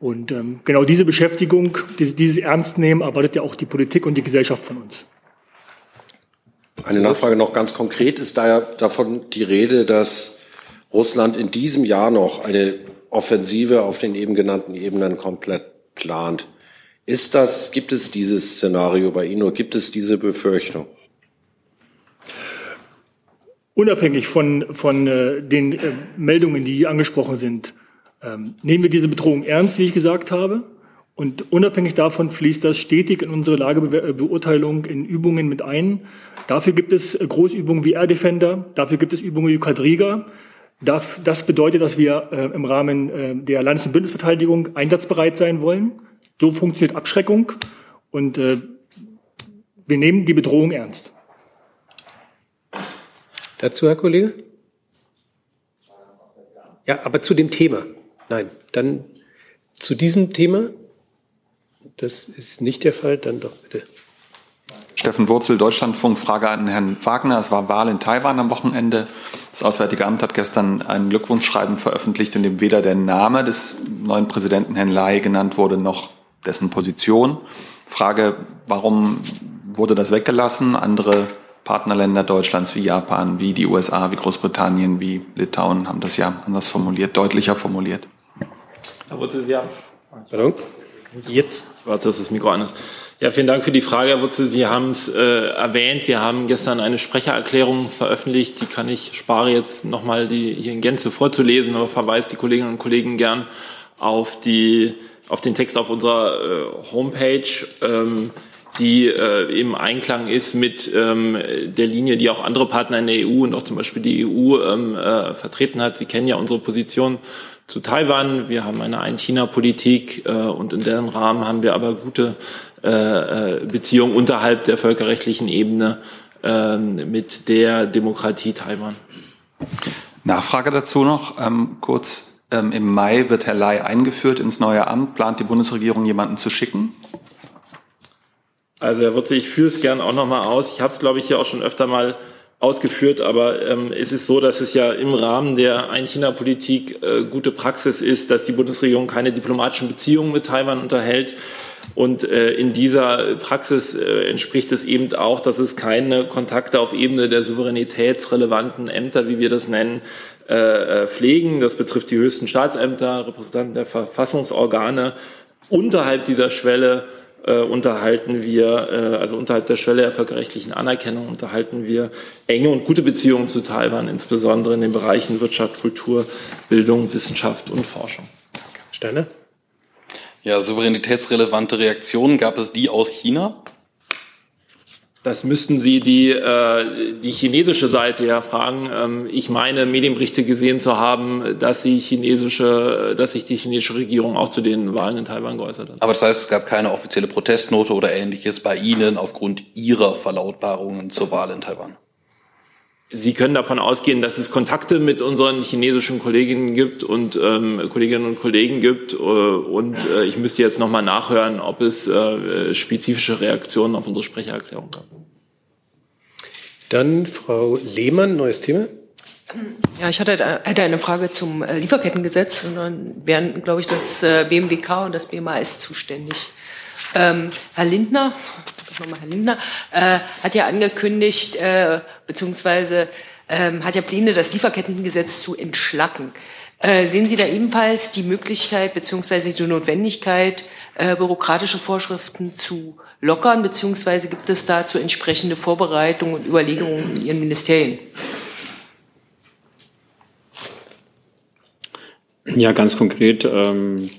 Und ähm, genau diese Beschäftigung, dieses, dieses Ernstnehmen erwartet ja auch die Politik und die Gesellschaft von uns. Eine Nachfrage noch ganz konkret. Ist da ja davon die Rede, dass Russland in diesem Jahr noch eine Offensive auf den eben genannten Ebenen komplett plant? Ist das, gibt es dieses Szenario bei Ihnen oder gibt es diese Befürchtung? Unabhängig von, von äh, den äh, Meldungen, die angesprochen sind, ähm, nehmen wir diese Bedrohung ernst, wie ich gesagt habe. Und unabhängig davon fließt das stetig in unsere Lagebeurteilung in Übungen mit ein. Dafür gibt es äh, Großübungen wie Air Defender, dafür gibt es Übungen wie Quadriga. Das bedeutet, dass wir äh, im Rahmen äh, der Landes- und Bündnisverteidigung einsatzbereit sein wollen. So funktioniert Abschreckung und wir nehmen die Bedrohung ernst. Dazu, Herr Kollege? Ja, aber zu dem Thema. Nein, dann zu diesem Thema das ist nicht der Fall. Dann doch bitte. Steffen Wurzel, Deutschlandfunk, Frage an Herrn Wagner. Es war Wahl in Taiwan am Wochenende. Das Auswärtige Amt hat gestern ein Glückwunschschreiben veröffentlicht, in dem weder der Name des neuen Präsidenten Herrn Lai genannt wurde, noch dessen Position. Frage, warum wurde das weggelassen? Andere Partnerländer Deutschlands wie Japan, wie die USA, wie Großbritannien, wie Litauen haben das ja anders formuliert, deutlicher formuliert. Herr Wurzel, Sie haben. Pardon? Jetzt. Warte, dass das Mikro an ist. Ja, vielen Dank für die Frage, Herr Wurzel. Sie haben es äh, erwähnt. Wir haben gestern eine Sprechererklärung veröffentlicht. Die kann ich spare jetzt nochmal die hier in Gänze vorzulesen, aber verweise die Kolleginnen und Kollegen gern auf die auf den Text auf unserer äh, Homepage. Ähm, die äh, im Einklang ist mit ähm, der Linie, die auch andere Partner in der EU und auch zum Beispiel die EU ähm, äh, vertreten hat. Sie kennen ja unsere Position zu Taiwan. Wir haben eine Ein-China-Politik äh, und in deren Rahmen haben wir aber gute äh, äh Beziehungen unterhalb der völkerrechtlichen Ebene äh, mit der Demokratie Taiwan. Nachfrage dazu noch, ähm, kurz. Ähm, Im Mai wird Herr Lai eingeführt ins neue Amt. Plant die Bundesregierung jemanden zu schicken? Also Herr Wurzel, ich führe es gern auch noch mal aus. Ich habe es, glaube ich, hier auch schon öfter mal ausgeführt, aber ähm, es ist so, dass es ja im Rahmen der Ein-China-Politik äh, gute Praxis ist, dass die Bundesregierung keine diplomatischen Beziehungen mit Taiwan unterhält. Und äh, in dieser Praxis äh, entspricht es eben auch, dass es keine Kontakte auf Ebene der souveränitätsrelevanten Ämter, wie wir das nennen, äh, äh pflegen. Das betrifft die höchsten Staatsämter, Repräsentanten der Verfassungsorgane. Unterhalb dieser Schwelle äh, unterhalten wir, äh, also unterhalb der Schwelle der völkerrechtlichen Anerkennung unterhalten wir enge und gute Beziehungen zu Taiwan, insbesondere in den Bereichen Wirtschaft, Kultur, Bildung, Wissenschaft und Forschung. Steiner? Ja, souveränitätsrelevante Reaktionen gab es die aus China? Das müssten Sie die, äh, die chinesische Seite ja fragen. Ähm, ich meine, Medienberichte gesehen zu haben, dass, sie chinesische, dass sich die chinesische Regierung auch zu den Wahlen in Taiwan geäußert hat. Aber das heißt, es gab keine offizielle Protestnote oder ähnliches bei Ihnen aufgrund Ihrer Verlautbarungen zur Wahl in Taiwan? Sie können davon ausgehen, dass es Kontakte mit unseren chinesischen Kolleginnen gibt und ähm, Kolleginnen und Kollegen gibt. Äh, und äh, ich müsste jetzt nochmal nachhören, ob es äh, spezifische Reaktionen auf unsere Sprechererklärung gab. Dann Frau Lehmann, neues Thema. Ja, ich hatte, hätte eine Frage zum äh, Lieferkettengesetz und dann wären, glaube ich, das äh, BMWK und das BMAS zuständig. Ähm, Herr Lindner, nochmal Herr Lindner, äh, hat ja angekündigt, äh, beziehungsweise ähm, hat ja Pläne, das Lieferkettengesetz zu entschlacken. Äh, sehen Sie da ebenfalls die Möglichkeit beziehungsweise die Notwendigkeit, äh, bürokratische Vorschriften zu lockern, beziehungsweise gibt es dazu entsprechende Vorbereitungen und Überlegungen in Ihren Ministerien? Ja, ganz konkret ähm,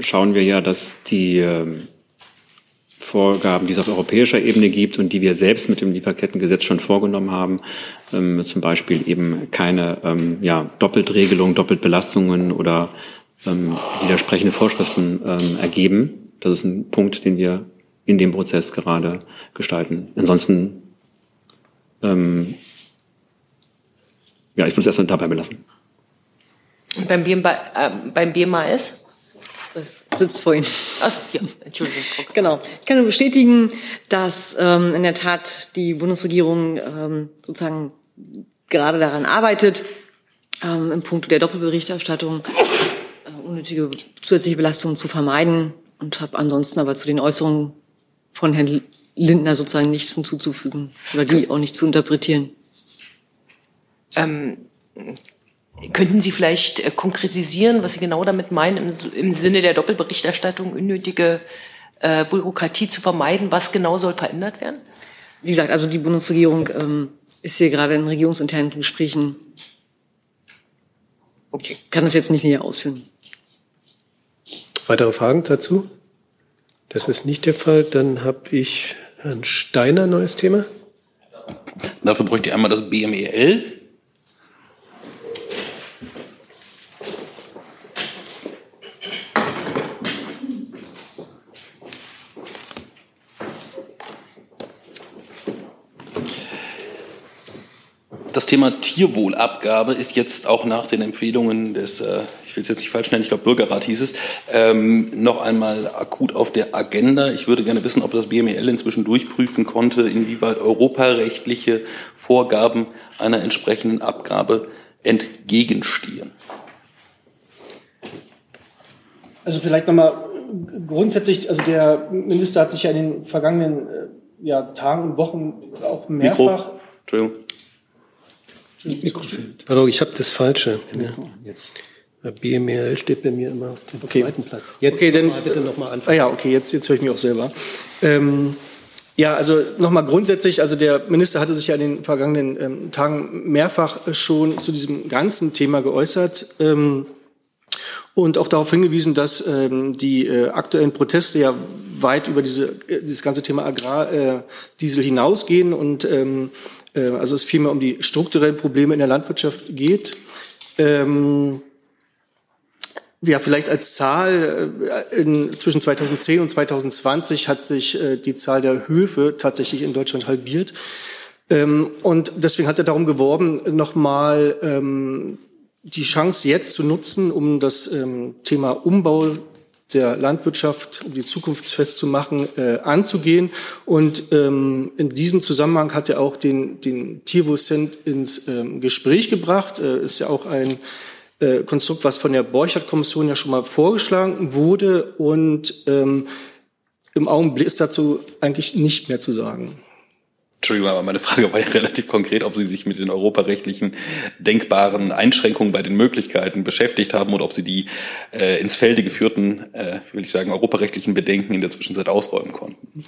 schauen wir ja, dass die ähm, Vorgaben, die es auf europäischer Ebene gibt und die wir selbst mit dem Lieferkettengesetz schon vorgenommen haben, ähm, zum Beispiel eben keine ähm, ja, Doppeltregelung, Doppeltbelastungen oder ähm, widersprechende Vorschriften ähm, ergeben. Das ist ein Punkt, den wir in dem Prozess gerade gestalten. Ansonsten, ähm, ja, ich würde es erstmal dabei belassen. Und beim, BMA, äh? Sitzt vor Ihnen. Ach, ja, Entschuldigung. Genau. Ich kann nur bestätigen, dass ähm, in der Tat die Bundesregierung ähm, sozusagen gerade daran arbeitet, ähm, im Punkt der Doppelberichterstattung äh, unnötige zusätzliche Belastungen zu vermeiden und habe ansonsten aber zu den Äußerungen von Herrn Lindner sozusagen nichts hinzuzufügen oder die auch nicht zu interpretieren. Ähm, Könnten Sie vielleicht äh, konkretisieren, was Sie genau damit meinen, im, im Sinne der Doppelberichterstattung unnötige äh, Bürokratie zu vermeiden? Was genau soll verändert werden? Wie gesagt, also die Bundesregierung ähm, ist hier gerade in regierungsinternen Gesprächen. Okay. Kann das jetzt nicht näher ausführen. Weitere Fragen dazu? Das ist nicht der Fall. Dann habe ich Herrn Steiner, neues Thema. Dafür bräuchte ich einmal das BMEL. Das Thema Tierwohlabgabe ist jetzt auch nach den Empfehlungen des, äh, ich will es jetzt nicht falsch nennen, ich glaube Bürgerrat hieß es, ähm, noch einmal akut auf der Agenda. Ich würde gerne wissen, ob das BMEL inzwischen durchprüfen konnte, inwieweit europarechtliche Vorgaben einer entsprechenden Abgabe entgegenstehen. Also vielleicht nochmal grundsätzlich, also der Minister hat sich ja in den vergangenen äh, ja, Tagen und Wochen auch mehrfach. Mikro. Entschuldigung. Mikrofon. Pardon, ich habe das Falsche. Ja. Jetzt. BML steht bei mir immer auf dem okay. zweiten Platz. Jetzt okay, dann bitte nochmal anfangen. Ah ja, okay, jetzt, jetzt höre ich mich auch selber. Ähm, ja, also nochmal grundsätzlich, also der Minister hatte sich ja in den vergangenen ähm, Tagen mehrfach schon zu diesem ganzen Thema geäußert. Ähm, und auch darauf hingewiesen, dass ähm, die äh, aktuellen Proteste ja weit über diese, äh, dieses ganze Thema Agrardiesel äh, hinausgehen und ähm, äh, also es vielmehr um die strukturellen Probleme in der Landwirtschaft geht. Ähm, ja, vielleicht als Zahl, äh, in, zwischen 2010 und 2020 hat sich äh, die Zahl der Höfe tatsächlich in Deutschland halbiert. Ähm, und deswegen hat er darum geworben, nochmal ähm, die Chance jetzt zu nutzen, um das ähm, Thema Umbau der Landwirtschaft, um die zukunftsfest zu machen, äh, anzugehen. Und ähm, in diesem Zusammenhang hat er auch den, den Tierwohlcent ins ähm, Gespräch gebracht. Äh, ist ja auch ein äh, Konstrukt, was von der Borchert-Kommission ja schon mal vorgeschlagen wurde. Und ähm, im Augenblick ist dazu eigentlich nicht mehr zu sagen. Entschuldigung, aber meine Frage war ja relativ konkret, ob Sie sich mit den europarechtlichen denkbaren Einschränkungen bei den Möglichkeiten beschäftigt haben oder ob Sie die äh, ins Felde geführten, äh, will ich sagen, europarechtlichen Bedenken in der Zwischenzeit ausräumen konnten.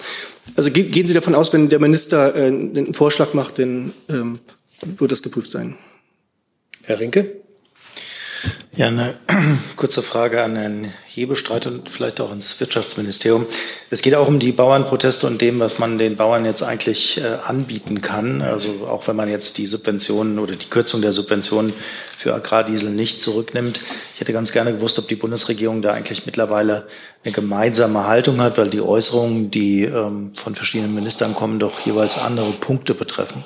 Also ge gehen Sie davon aus, wenn der Minister äh, einen Vorschlag macht, dann ähm, wird das geprüft sein. Herr Rinke? Ja, eine kurze Frage an Herrn Hebestreit und vielleicht auch ins Wirtschaftsministerium. Es geht auch um die Bauernproteste und dem, was man den Bauern jetzt eigentlich äh, anbieten kann. Also auch wenn man jetzt die Subventionen oder die Kürzung der Subventionen für Agrardiesel nicht zurücknimmt. Ich hätte ganz gerne gewusst, ob die Bundesregierung da eigentlich mittlerweile eine gemeinsame Haltung hat, weil die Äußerungen, die ähm, von verschiedenen Ministern kommen, doch jeweils andere Punkte betreffen.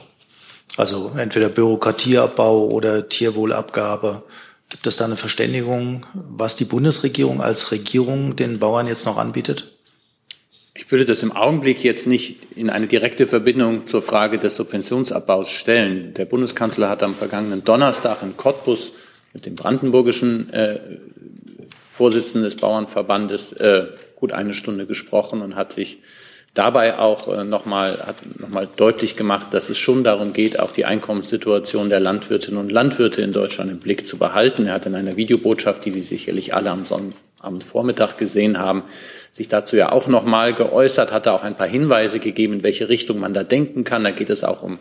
Also entweder Bürokratieabbau oder Tierwohlabgabe Gibt es da eine Verständigung, was die Bundesregierung als Regierung den Bauern jetzt noch anbietet? Ich würde das im Augenblick jetzt nicht in eine direkte Verbindung zur Frage des Subventionsabbaus stellen. Der Bundeskanzler hat am vergangenen Donnerstag in Cottbus mit dem brandenburgischen äh, Vorsitzenden des Bauernverbandes äh, gut eine Stunde gesprochen und hat sich dabei auch äh, nochmal, hat nochmal deutlich gemacht, dass es schon darum geht, auch die Einkommenssituation der Landwirtinnen und Landwirte in Deutschland im Blick zu behalten. Er hat in einer Videobotschaft, die Sie sicherlich alle am Sonntag am Vormittag gesehen haben, sich dazu ja auch nochmal geäußert, hat auch ein paar Hinweise gegeben, in welche Richtung man da denken kann. Da geht es auch um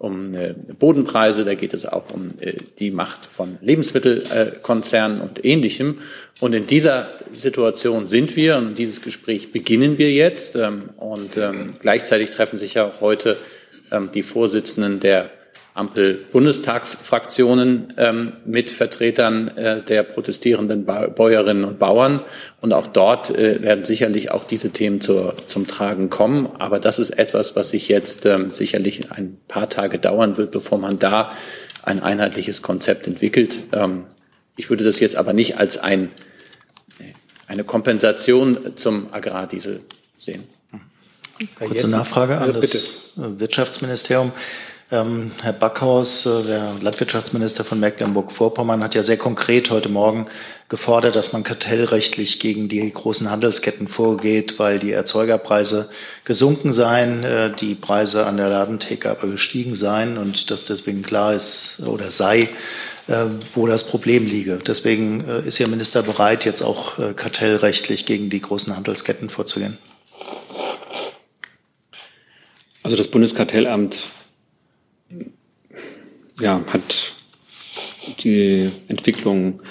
um äh, Bodenpreise, da geht es auch um äh, die Macht von Lebensmittelkonzernen und Ähnlichem. Und in dieser Situation sind wir und dieses Gespräch beginnen wir jetzt. Ähm, und ähm, gleichzeitig treffen sich ja heute ähm, die Vorsitzenden der Ampel-Bundestagsfraktionen ähm, mit Vertretern äh, der protestierenden ba Bäuerinnen und Bauern. Und auch dort äh, werden sicherlich auch diese Themen zur, zum Tragen kommen. Aber das ist etwas, was sich jetzt ähm, sicherlich ein paar Tage dauern wird, bevor man da ein einheitliches Konzept entwickelt. Ähm, ich würde das jetzt aber nicht als ein, eine Kompensation zum Agrardiesel sehen. Kurze Nachfrage an das Wirtschaftsministerium. Ähm, Herr Backhaus, äh, der Landwirtschaftsminister von Mecklenburg-Vorpommern, hat ja sehr konkret heute Morgen gefordert, dass man kartellrechtlich gegen die großen Handelsketten vorgeht, weil die Erzeugerpreise gesunken seien, äh, die Preise an der Ladentheke aber gestiegen seien und dass deswegen klar ist oder sei, äh, wo das Problem liege. Deswegen äh, ist Ihr Minister bereit, jetzt auch äh, kartellrechtlich gegen die großen Handelsketten vorzugehen. Also das Bundeskartellamt ja, hat die Entwicklung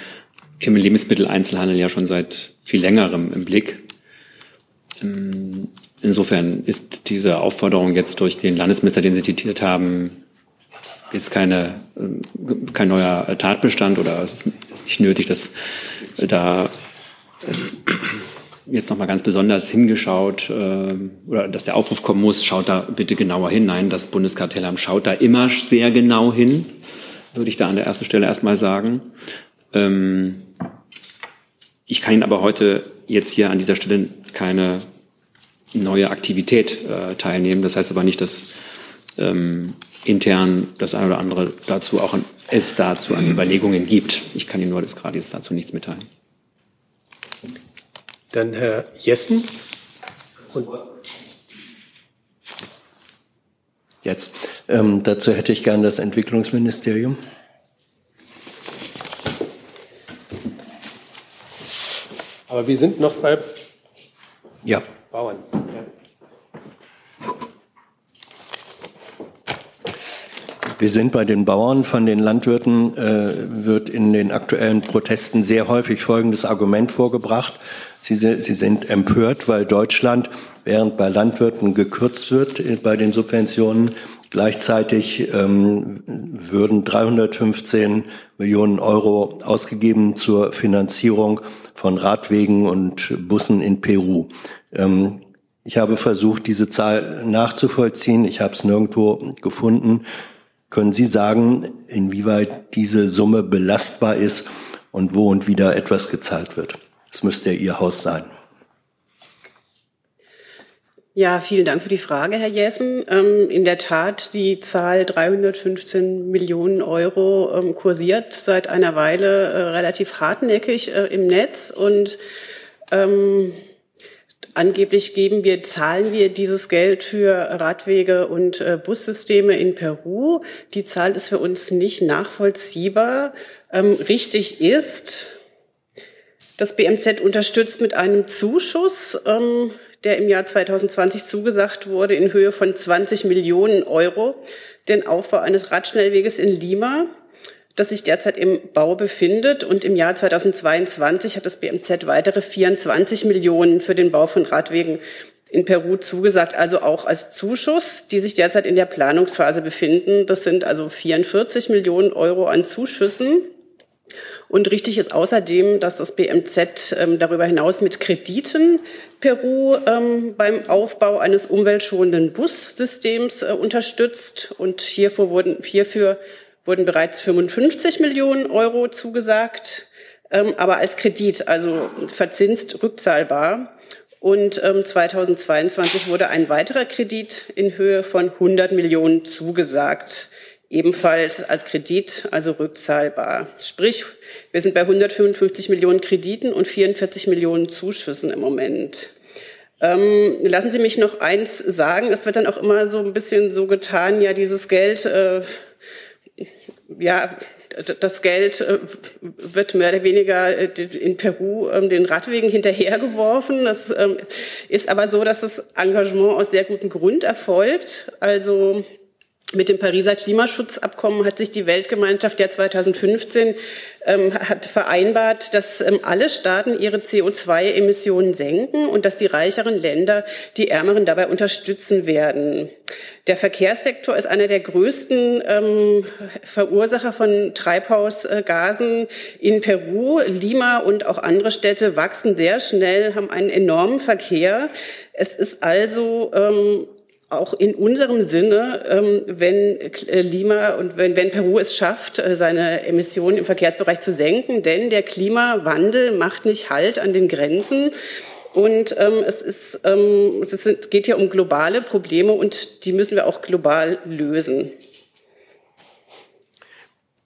im Lebensmitteleinzelhandel ja schon seit viel längerem im Blick. Ähm, insofern ist diese Aufforderung jetzt durch den Landesminister, den Sie zitiert haben, jetzt keine, ähm, kein neuer Tatbestand oder es ist nicht nötig, dass da ähm, jetzt nochmal ganz besonders hingeschaut oder dass der Aufruf kommen muss, schaut da bitte genauer hin. Nein, das Bundeskartellamt schaut da immer sehr genau hin, würde ich da an der ersten Stelle erstmal sagen. ich kann Ihnen aber heute jetzt hier an dieser Stelle keine neue Aktivität äh, teilnehmen. Das heißt aber nicht, dass ähm, intern das eine oder andere dazu auch an, es dazu an Überlegungen gibt. Ich kann Ihnen nur das gerade jetzt dazu nichts mitteilen. Dann Herr Jessen. Und Jetzt. Ähm, dazu hätte ich gern das Entwicklungsministerium. Aber wir sind noch bei ja. Bauern. Ja. Wir sind bei den Bauern. Von den Landwirten äh, wird in den aktuellen Protesten sehr häufig folgendes Argument vorgebracht. Sie, sie sind empört, weil Deutschland, während bei Landwirten gekürzt wird bei den Subventionen, gleichzeitig ähm, würden 315 Millionen Euro ausgegeben zur Finanzierung von Radwegen und Bussen in Peru. Ähm, ich habe versucht, diese Zahl nachzuvollziehen. Ich habe es nirgendwo gefunden. Können Sie sagen, inwieweit diese Summe belastbar ist und wo und wieder etwas gezahlt wird? Das müsste ja Ihr Haus sein. Ja, vielen Dank für die Frage, Herr Jessen. Ähm, in der Tat, die Zahl 315 Millionen Euro ähm, kursiert seit einer Weile äh, relativ hartnäckig äh, im Netz und ähm, angeblich geben wir, zahlen wir dieses Geld für Radwege und äh, Bussysteme in Peru. Die Zahl ist für uns nicht nachvollziehbar. Ähm, richtig ist, das BMZ unterstützt mit einem Zuschuss ähm, der im Jahr 2020 zugesagt wurde, in Höhe von 20 Millionen Euro, den Aufbau eines Radschnellweges in Lima, das sich derzeit im Bau befindet. Und im Jahr 2022 hat das BMZ weitere 24 Millionen für den Bau von Radwegen in Peru zugesagt, also auch als Zuschuss, die sich derzeit in der Planungsphase befinden. Das sind also 44 Millionen Euro an Zuschüssen. Und richtig ist außerdem, dass das BMZ ähm, darüber hinaus mit Krediten Peru ähm, beim Aufbau eines umweltschonenden Bussystems äh, unterstützt. Und hierfür wurden, hierfür wurden bereits 55 Millionen Euro zugesagt, ähm, aber als Kredit, also verzinst rückzahlbar. Und ähm, 2022 wurde ein weiterer Kredit in Höhe von 100 Millionen zugesagt ebenfalls als Kredit, also rückzahlbar. Sprich, wir sind bei 155 Millionen Krediten und 44 Millionen Zuschüssen im Moment. Ähm, lassen Sie mich noch eins sagen. Es wird dann auch immer so ein bisschen so getan, ja, dieses Geld, äh, ja, das Geld äh, wird mehr oder weniger äh, in Peru ähm, den Radwegen hinterhergeworfen. Das ähm, ist aber so, dass das Engagement aus sehr gutem Grund erfolgt. Also mit dem Pariser Klimaschutzabkommen hat sich die Weltgemeinschaft ja 2015 ähm, hat vereinbart, dass ähm, alle Staaten ihre CO2-Emissionen senken und dass die reicheren Länder die ärmeren dabei unterstützen werden. Der Verkehrssektor ist einer der größten ähm, Verursacher von Treibhausgasen in Peru. Lima und auch andere Städte wachsen sehr schnell, haben einen enormen Verkehr. Es ist also ähm, auch in unserem Sinne, ähm, wenn äh, Lima und wenn, wenn Peru es schafft, äh, seine Emissionen im Verkehrsbereich zu senken, denn der Klimawandel macht nicht Halt an den Grenzen. Und ähm, es, ist, ähm, es ist, geht ja um globale Probleme und die müssen wir auch global lösen.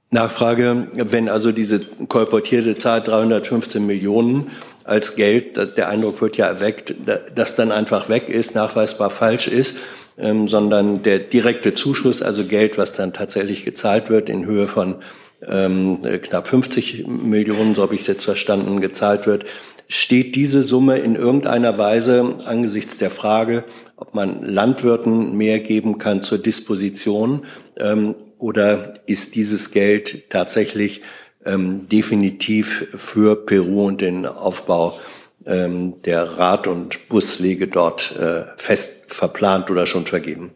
Nachfrage, wenn also diese kolportierte Zahl 315 Millionen als Geld, der Eindruck wird ja erweckt, dass dann einfach weg ist, nachweisbar falsch ist, ähm, sondern der direkte Zuschuss, also Geld, was dann tatsächlich gezahlt wird in Höhe von ähm, knapp 50 Millionen, so habe ich es jetzt verstanden, gezahlt wird, steht diese Summe in irgendeiner Weise angesichts der Frage, ob man Landwirten mehr geben kann zur Disposition ähm, oder ist dieses Geld tatsächlich ähm, definitiv für Peru und den Aufbau ähm, der Rad- und Buswege dort äh, fest verplant oder schon vergeben?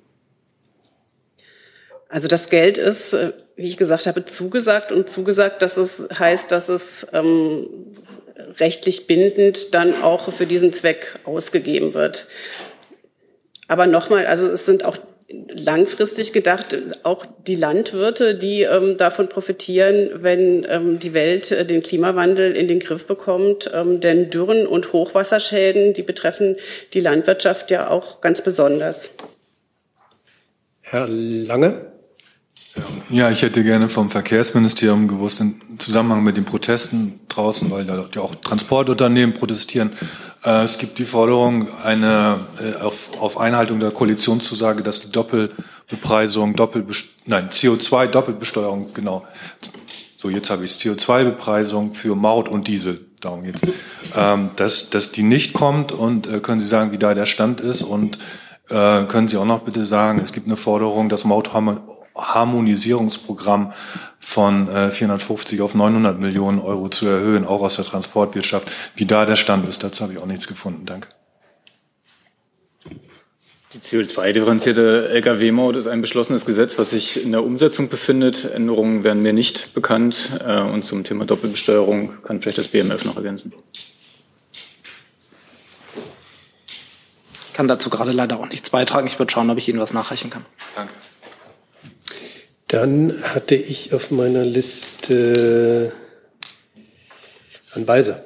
Also das Geld ist, äh, wie ich gesagt habe, zugesagt und zugesagt, dass es heißt, dass es ähm, rechtlich bindend dann auch für diesen Zweck ausgegeben wird. Aber nochmal, also es sind auch langfristig gedacht auch die Landwirte, die ähm, davon profitieren, wenn ähm, die Welt äh, den Klimawandel in den Griff bekommt. Ähm, denn Dürren und Hochwasserschäden, die betreffen die Landwirtschaft ja auch ganz besonders. Herr Lange. Ja, ich hätte gerne vom Verkehrsministerium gewusst, im Zusammenhang mit den Protesten draußen, weil da ja auch Transportunternehmen protestieren. Äh, es gibt die Forderung eine, äh, auf, auf Einhaltung der Koalitionszusage, dass die Doppelbepreisung, Doppelbest nein, CO2-Doppelbesteuerung, genau. So, jetzt habe ich es, CO2-Bepreisung für Maut und Diesel, darum geht's. Ähm, dass, dass die nicht kommt und äh, können Sie sagen, wie da der Stand ist und äh, können Sie auch noch bitte sagen, es gibt eine Forderung, dass Maut Harmonisierungsprogramm von äh, 450 auf 900 Millionen Euro zu erhöhen, auch aus der Transportwirtschaft. Wie da der Stand ist, dazu habe ich auch nichts gefunden. Danke. Die CO2-differenzierte Lkw-Maut ist ein beschlossenes Gesetz, was sich in der Umsetzung befindet. Änderungen werden mir nicht bekannt. Äh, und zum Thema Doppelbesteuerung kann vielleicht das BMF noch ergänzen. Ich kann dazu gerade leider auch nichts beitragen. Ich würde schauen, ob ich Ihnen was nachreichen kann. Danke. Dann hatte ich auf meiner Liste Herrn Beiser.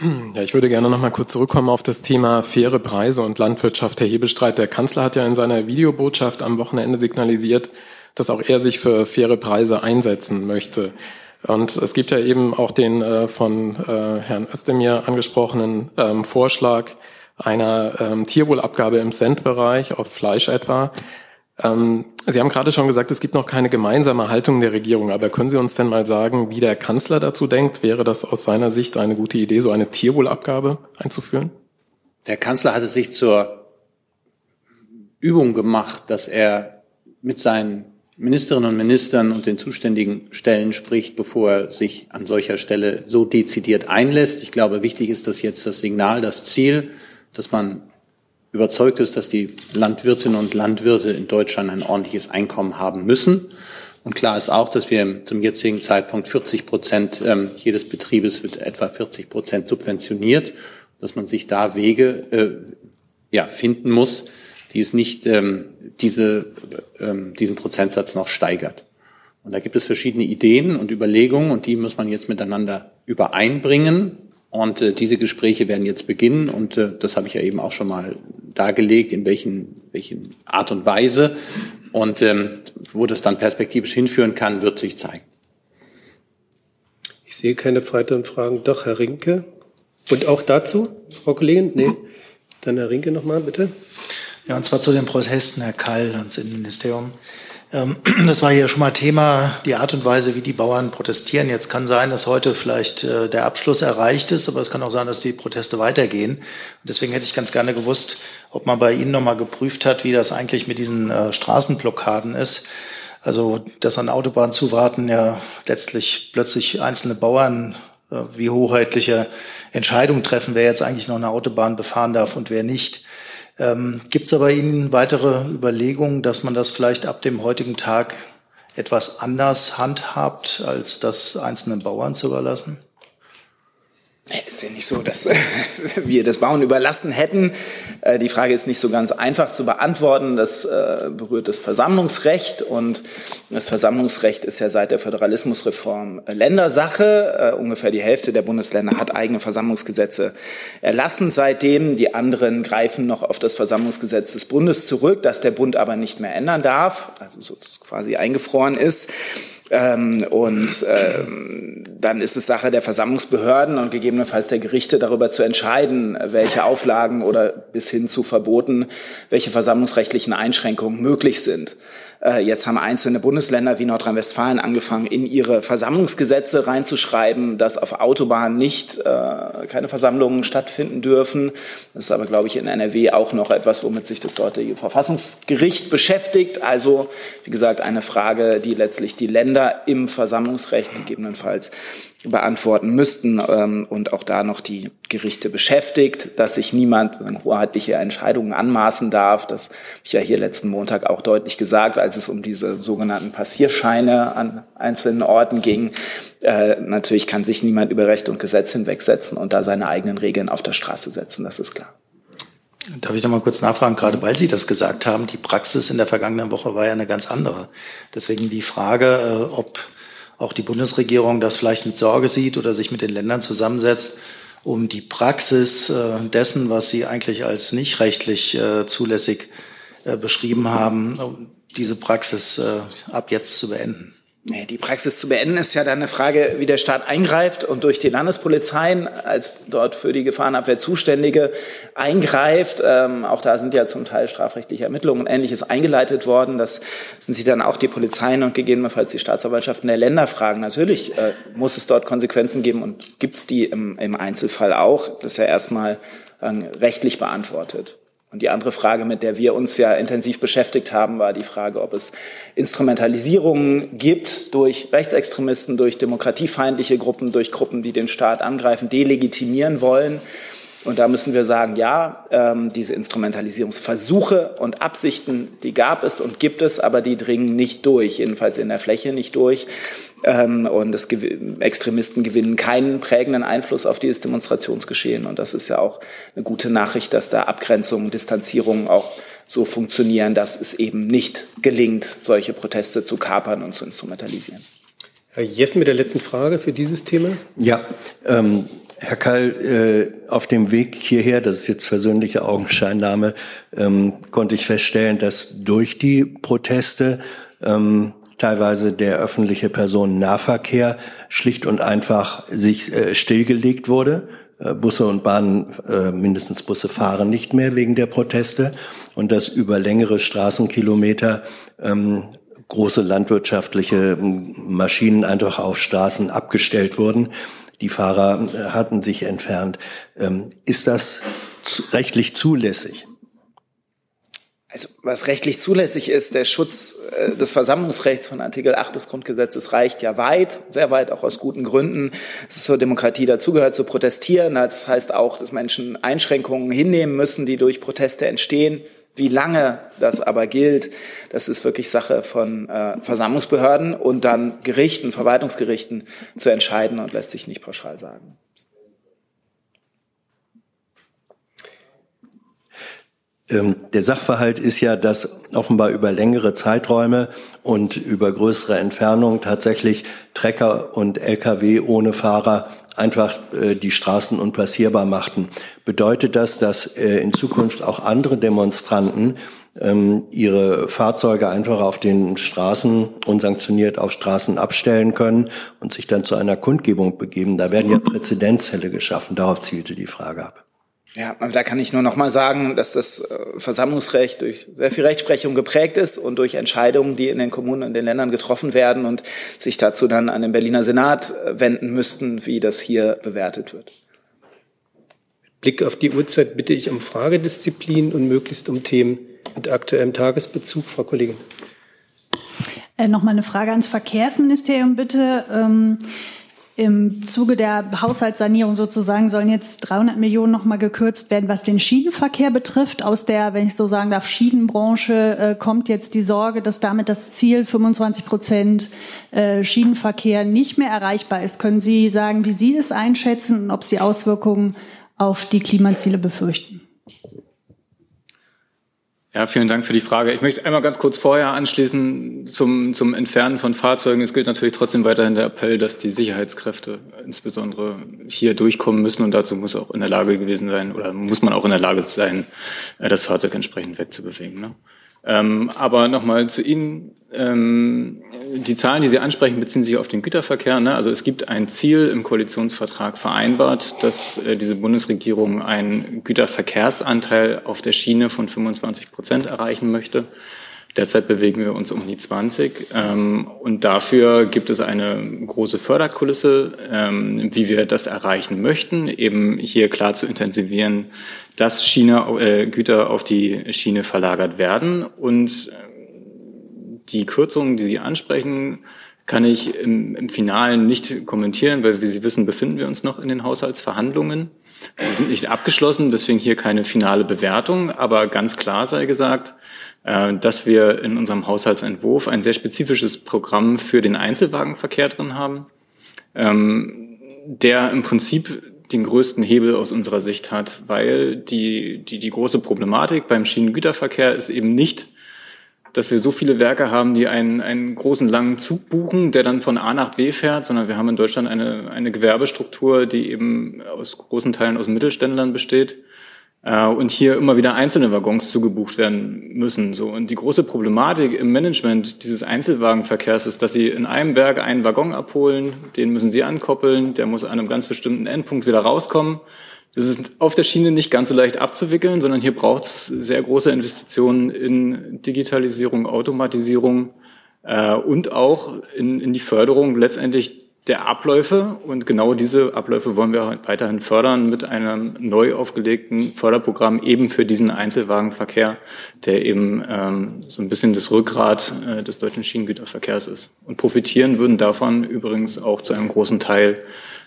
Ja, ich würde gerne noch mal kurz zurückkommen auf das Thema faire Preise und Landwirtschaft. Herr Hebestreit, der Kanzler hat ja in seiner Videobotschaft am Wochenende signalisiert, dass auch er sich für faire Preise einsetzen möchte. Und es gibt ja eben auch den äh, von äh, Herrn Özdemir angesprochenen ähm, Vorschlag einer ähm, Tierwohlabgabe im Centbereich auf Fleisch etwa. Ähm, Sie haben gerade schon gesagt, es gibt noch keine gemeinsame Haltung der Regierung. Aber können Sie uns denn mal sagen, wie der Kanzler dazu denkt? Wäre das aus seiner Sicht eine gute Idee, so eine Tierwohlabgabe einzuführen? Der Kanzler hat es sich zur Übung gemacht, dass er mit seinen Ministerinnen und Ministern und den zuständigen Stellen spricht, bevor er sich an solcher Stelle so dezidiert einlässt. Ich glaube, wichtig ist dass jetzt das Signal, das Ziel, dass man überzeugt ist, dass die Landwirtinnen und Landwirte in Deutschland ein ordentliches Einkommen haben müssen. Und klar ist auch, dass wir zum jetzigen Zeitpunkt 40 Prozent ähm, jedes Betriebes wird etwa 40 Prozent subventioniert, dass man sich da Wege äh, ja, finden muss, die es nicht ähm, diese, ähm, diesen Prozentsatz noch steigert. Und da gibt es verschiedene Ideen und Überlegungen und die muss man jetzt miteinander übereinbringen. Und äh, diese Gespräche werden jetzt beginnen und äh, das habe ich ja eben auch schon mal dargelegt, in welchen, welchen Art und Weise. Und ähm, wo das dann perspektivisch hinführen kann, wird sich zeigen. Ich sehe keine weiteren Fragen. Doch, Herr Rinke. Und auch dazu, Frau Kollegin? Nee. Dann Herr Rinke nochmal, bitte. Ja, und zwar zu den Protesten, Herr Kall, ans Innenministerium. Ähm, das war hier schon mal Thema, die Art und Weise, wie die Bauern protestieren. Jetzt kann sein, dass heute vielleicht äh, der Abschluss erreicht ist, aber es kann auch sein, dass die Proteste weitergehen. Und deswegen hätte ich ganz gerne gewusst, ob man bei Ihnen nochmal geprüft hat, wie das eigentlich mit diesen äh, Straßenblockaden ist. Also, dass an Autobahnzuwarten ja letztlich plötzlich einzelne Bauern äh, wie hoheitliche Entscheidungen treffen, wer jetzt eigentlich noch eine Autobahn befahren darf und wer nicht. Ähm, Gibt es aber Ihnen weitere Überlegungen, dass man das vielleicht ab dem heutigen Tag etwas anders handhabt, als das einzelnen Bauern zu überlassen? Es ist ja nicht so, dass wir das Bauen überlassen hätten. Äh, die Frage ist nicht so ganz einfach zu beantworten. Das äh, berührt das Versammlungsrecht und das Versammlungsrecht ist ja seit der Föderalismusreform Ländersache. Äh, ungefähr die Hälfte der Bundesländer hat eigene Versammlungsgesetze erlassen seitdem. Die anderen greifen noch auf das Versammlungsgesetz des Bundes zurück, das der Bund aber nicht mehr ändern darf, also so quasi eingefroren ist. Ähm, und ähm, dann ist es Sache der Versammlungsbehörden und gegebenenfalls der Gerichte darüber zu entscheiden, welche Auflagen oder bis hin zu Verboten, welche versammlungsrechtlichen Einschränkungen möglich sind. Äh, jetzt haben einzelne Bundesländer wie Nordrhein-Westfalen angefangen, in ihre Versammlungsgesetze reinzuschreiben, dass auf Autobahnen nicht äh, keine Versammlungen stattfinden dürfen. Das ist aber, glaube ich, in NRW auch noch etwas, womit sich das dortige Verfassungsgericht beschäftigt. Also, wie gesagt, eine Frage, die letztlich die Länder im Versammlungsrecht gegebenenfalls beantworten müssten ähm, und auch da noch die Gerichte beschäftigt, dass sich niemand hoheitliche Entscheidungen anmaßen darf. Das habe ich ja hier letzten Montag auch deutlich gesagt, als es um diese sogenannten Passierscheine an einzelnen Orten ging. Äh, natürlich kann sich niemand über Recht und Gesetz hinwegsetzen und da seine eigenen Regeln auf der Straße setzen, das ist klar. Darf ich noch mal kurz nachfragen, gerade weil Sie das gesagt haben, die Praxis in der vergangenen Woche war ja eine ganz andere. Deswegen die Frage, äh, ob auch die Bundesregierung das vielleicht mit Sorge sieht oder sich mit den Ländern zusammensetzt, um die Praxis äh, dessen, was sie eigentlich als nicht rechtlich äh, zulässig beschrieben haben, diese Praxis ab jetzt zu beenden. Die Praxis zu beenden ist ja dann eine Frage, wie der Staat eingreift und durch die Landespolizeien als dort für die Gefahrenabwehr Zuständige eingreift. Ähm, auch da sind ja zum Teil strafrechtliche Ermittlungen und Ähnliches eingeleitet worden. Das sind sie dann auch die Polizeien und gegebenenfalls die Staatsanwaltschaften der Länder fragen. Natürlich äh, muss es dort Konsequenzen geben und gibt es die im, im Einzelfall auch. Das ist ja erstmal äh, rechtlich beantwortet. Und die andere Frage, mit der wir uns ja intensiv beschäftigt haben, war die Frage, ob es Instrumentalisierungen gibt durch Rechtsextremisten, durch demokratiefeindliche Gruppen, durch Gruppen, die den Staat angreifen, delegitimieren wollen. Und da müssen wir sagen, ja, ähm, diese Instrumentalisierungsversuche und Absichten, die gab es und gibt es, aber die dringen nicht durch, jedenfalls in der Fläche nicht durch. Ähm, und es, Extremisten gewinnen keinen prägenden Einfluss auf dieses Demonstrationsgeschehen. Und das ist ja auch eine gute Nachricht, dass da Abgrenzung, Distanzierung auch so funktionieren, dass es eben nicht gelingt, solche Proteste zu kapern und zu instrumentalisieren. Herr Jessen mit der letzten Frage für dieses Thema. Ja, ähm, Herr Kall, äh, auf dem Weg hierher, das ist jetzt persönliche Augenscheinnahme, ähm, konnte ich feststellen, dass durch die Proteste ähm, teilweise der öffentliche Personennahverkehr schlicht und einfach sich äh, stillgelegt wurde. Äh, Busse und Bahnen, äh, mindestens Busse fahren nicht mehr wegen der Proteste und dass über längere Straßenkilometer ähm, große landwirtschaftliche ähm, Maschinen einfach auf Straßen abgestellt wurden. Die Fahrer äh, hatten sich entfernt. Ähm, ist das rechtlich zulässig? Also was rechtlich zulässig ist, der Schutz äh, des Versammlungsrechts von Artikel 8 des Grundgesetzes reicht ja weit, sehr weit, auch aus guten Gründen. Es zur Demokratie dazugehört, zu protestieren. Das heißt auch, dass Menschen Einschränkungen hinnehmen müssen, die durch Proteste entstehen. Wie lange das aber gilt, das ist wirklich Sache von äh, Versammlungsbehörden und dann Gerichten, Verwaltungsgerichten zu entscheiden und lässt sich nicht pauschal sagen. Ähm, der Sachverhalt ist ja, dass offenbar über längere Zeiträume und über größere Entfernungen tatsächlich Trecker und Lkw ohne Fahrer einfach äh, die Straßen unpassierbar machten. Bedeutet das, dass äh, in Zukunft auch andere Demonstranten ähm, ihre Fahrzeuge einfach auf den Straßen unsanktioniert auf Straßen abstellen können und sich dann zu einer Kundgebung begeben? Da werden ja Präzedenzfälle geschaffen. Darauf zielte die Frage ab. Ja, da kann ich nur noch mal sagen, dass das äh, Versammlungsrecht durch sehr viel Rechtsprechung geprägt ist und durch Entscheidungen, die in den Kommunen und den Ländern getroffen werden und sich dazu dann an den Berliner Senat äh, wenden müssten, wie das hier bewertet wird. Blick auf die Uhrzeit bitte ich um Fragedisziplin und möglichst um Themen mit aktuellem Tagesbezug. Frau Kollegin. Äh, noch mal eine Frage ans Verkehrsministerium bitte. Ähm im Zuge der Haushaltssanierung sozusagen sollen jetzt 300 Millionen noch mal gekürzt werden, was den Schienenverkehr betrifft. Aus der, wenn ich so sagen darf, Schienenbranche äh, kommt jetzt die Sorge, dass damit das Ziel 25 Prozent äh, Schienenverkehr nicht mehr erreichbar ist. Können Sie sagen, wie Sie das einschätzen und ob Sie Auswirkungen auf die Klimaziele befürchten? Ja, vielen Dank für die Frage. Ich möchte einmal ganz kurz vorher anschließen zum, zum Entfernen von Fahrzeugen. Es gilt natürlich trotzdem weiterhin der Appell, dass die Sicherheitskräfte insbesondere hier durchkommen müssen und dazu muss auch in der Lage gewesen sein oder muss man auch in der Lage sein, das Fahrzeug entsprechend wegzubewegen. Ne? Ähm, aber nochmal zu Ihnen. Ähm, die Zahlen, die Sie ansprechen, beziehen sich auf den Güterverkehr. Ne? Also es gibt ein Ziel im Koalitionsvertrag vereinbart, dass äh, diese Bundesregierung einen Güterverkehrsanteil auf der Schiene von 25 Prozent erreichen möchte. Derzeit bewegen wir uns um die 20. Ähm, und dafür gibt es eine große Förderkulisse, ähm, wie wir das erreichen möchten, eben hier klar zu intensivieren, dass Schiene, äh, Güter auf die Schiene verlagert werden. Und äh, die Kürzungen, die Sie ansprechen, kann ich im, im Finalen nicht kommentieren, weil wie Sie wissen, befinden wir uns noch in den Haushaltsverhandlungen. Sie sind nicht abgeschlossen, deswegen hier keine finale Bewertung, aber ganz klar sei gesagt, äh, dass wir in unserem Haushaltsentwurf ein sehr spezifisches Programm für den Einzelwagenverkehr drin haben, ähm, der im Prinzip den größten Hebel aus unserer Sicht hat, weil die, die, die große Problematik beim Schienengüterverkehr ist eben nicht, dass wir so viele Werke haben, die einen, einen großen langen Zug buchen, der dann von A nach B fährt, sondern wir haben in Deutschland eine, eine Gewerbestruktur, die eben aus großen Teilen aus Mittelständlern besteht und hier immer wieder einzelne Waggons zugebucht werden müssen. So und die große Problematik im Management dieses Einzelwagenverkehrs ist, dass sie in einem Werk einen Waggon abholen, den müssen sie ankoppeln, der muss an einem ganz bestimmten Endpunkt wieder rauskommen. Das ist auf der Schiene nicht ganz so leicht abzuwickeln, sondern hier braucht es sehr große Investitionen in Digitalisierung, Automatisierung äh, und auch in, in die Förderung letztendlich der Abläufe. Und genau diese Abläufe wollen wir weiterhin fördern mit einem neu aufgelegten Förderprogramm eben für diesen Einzelwagenverkehr, der eben ähm, so ein bisschen das Rückgrat äh, des deutschen Schienengüterverkehrs ist. Und profitieren würden davon übrigens auch zu einem großen Teil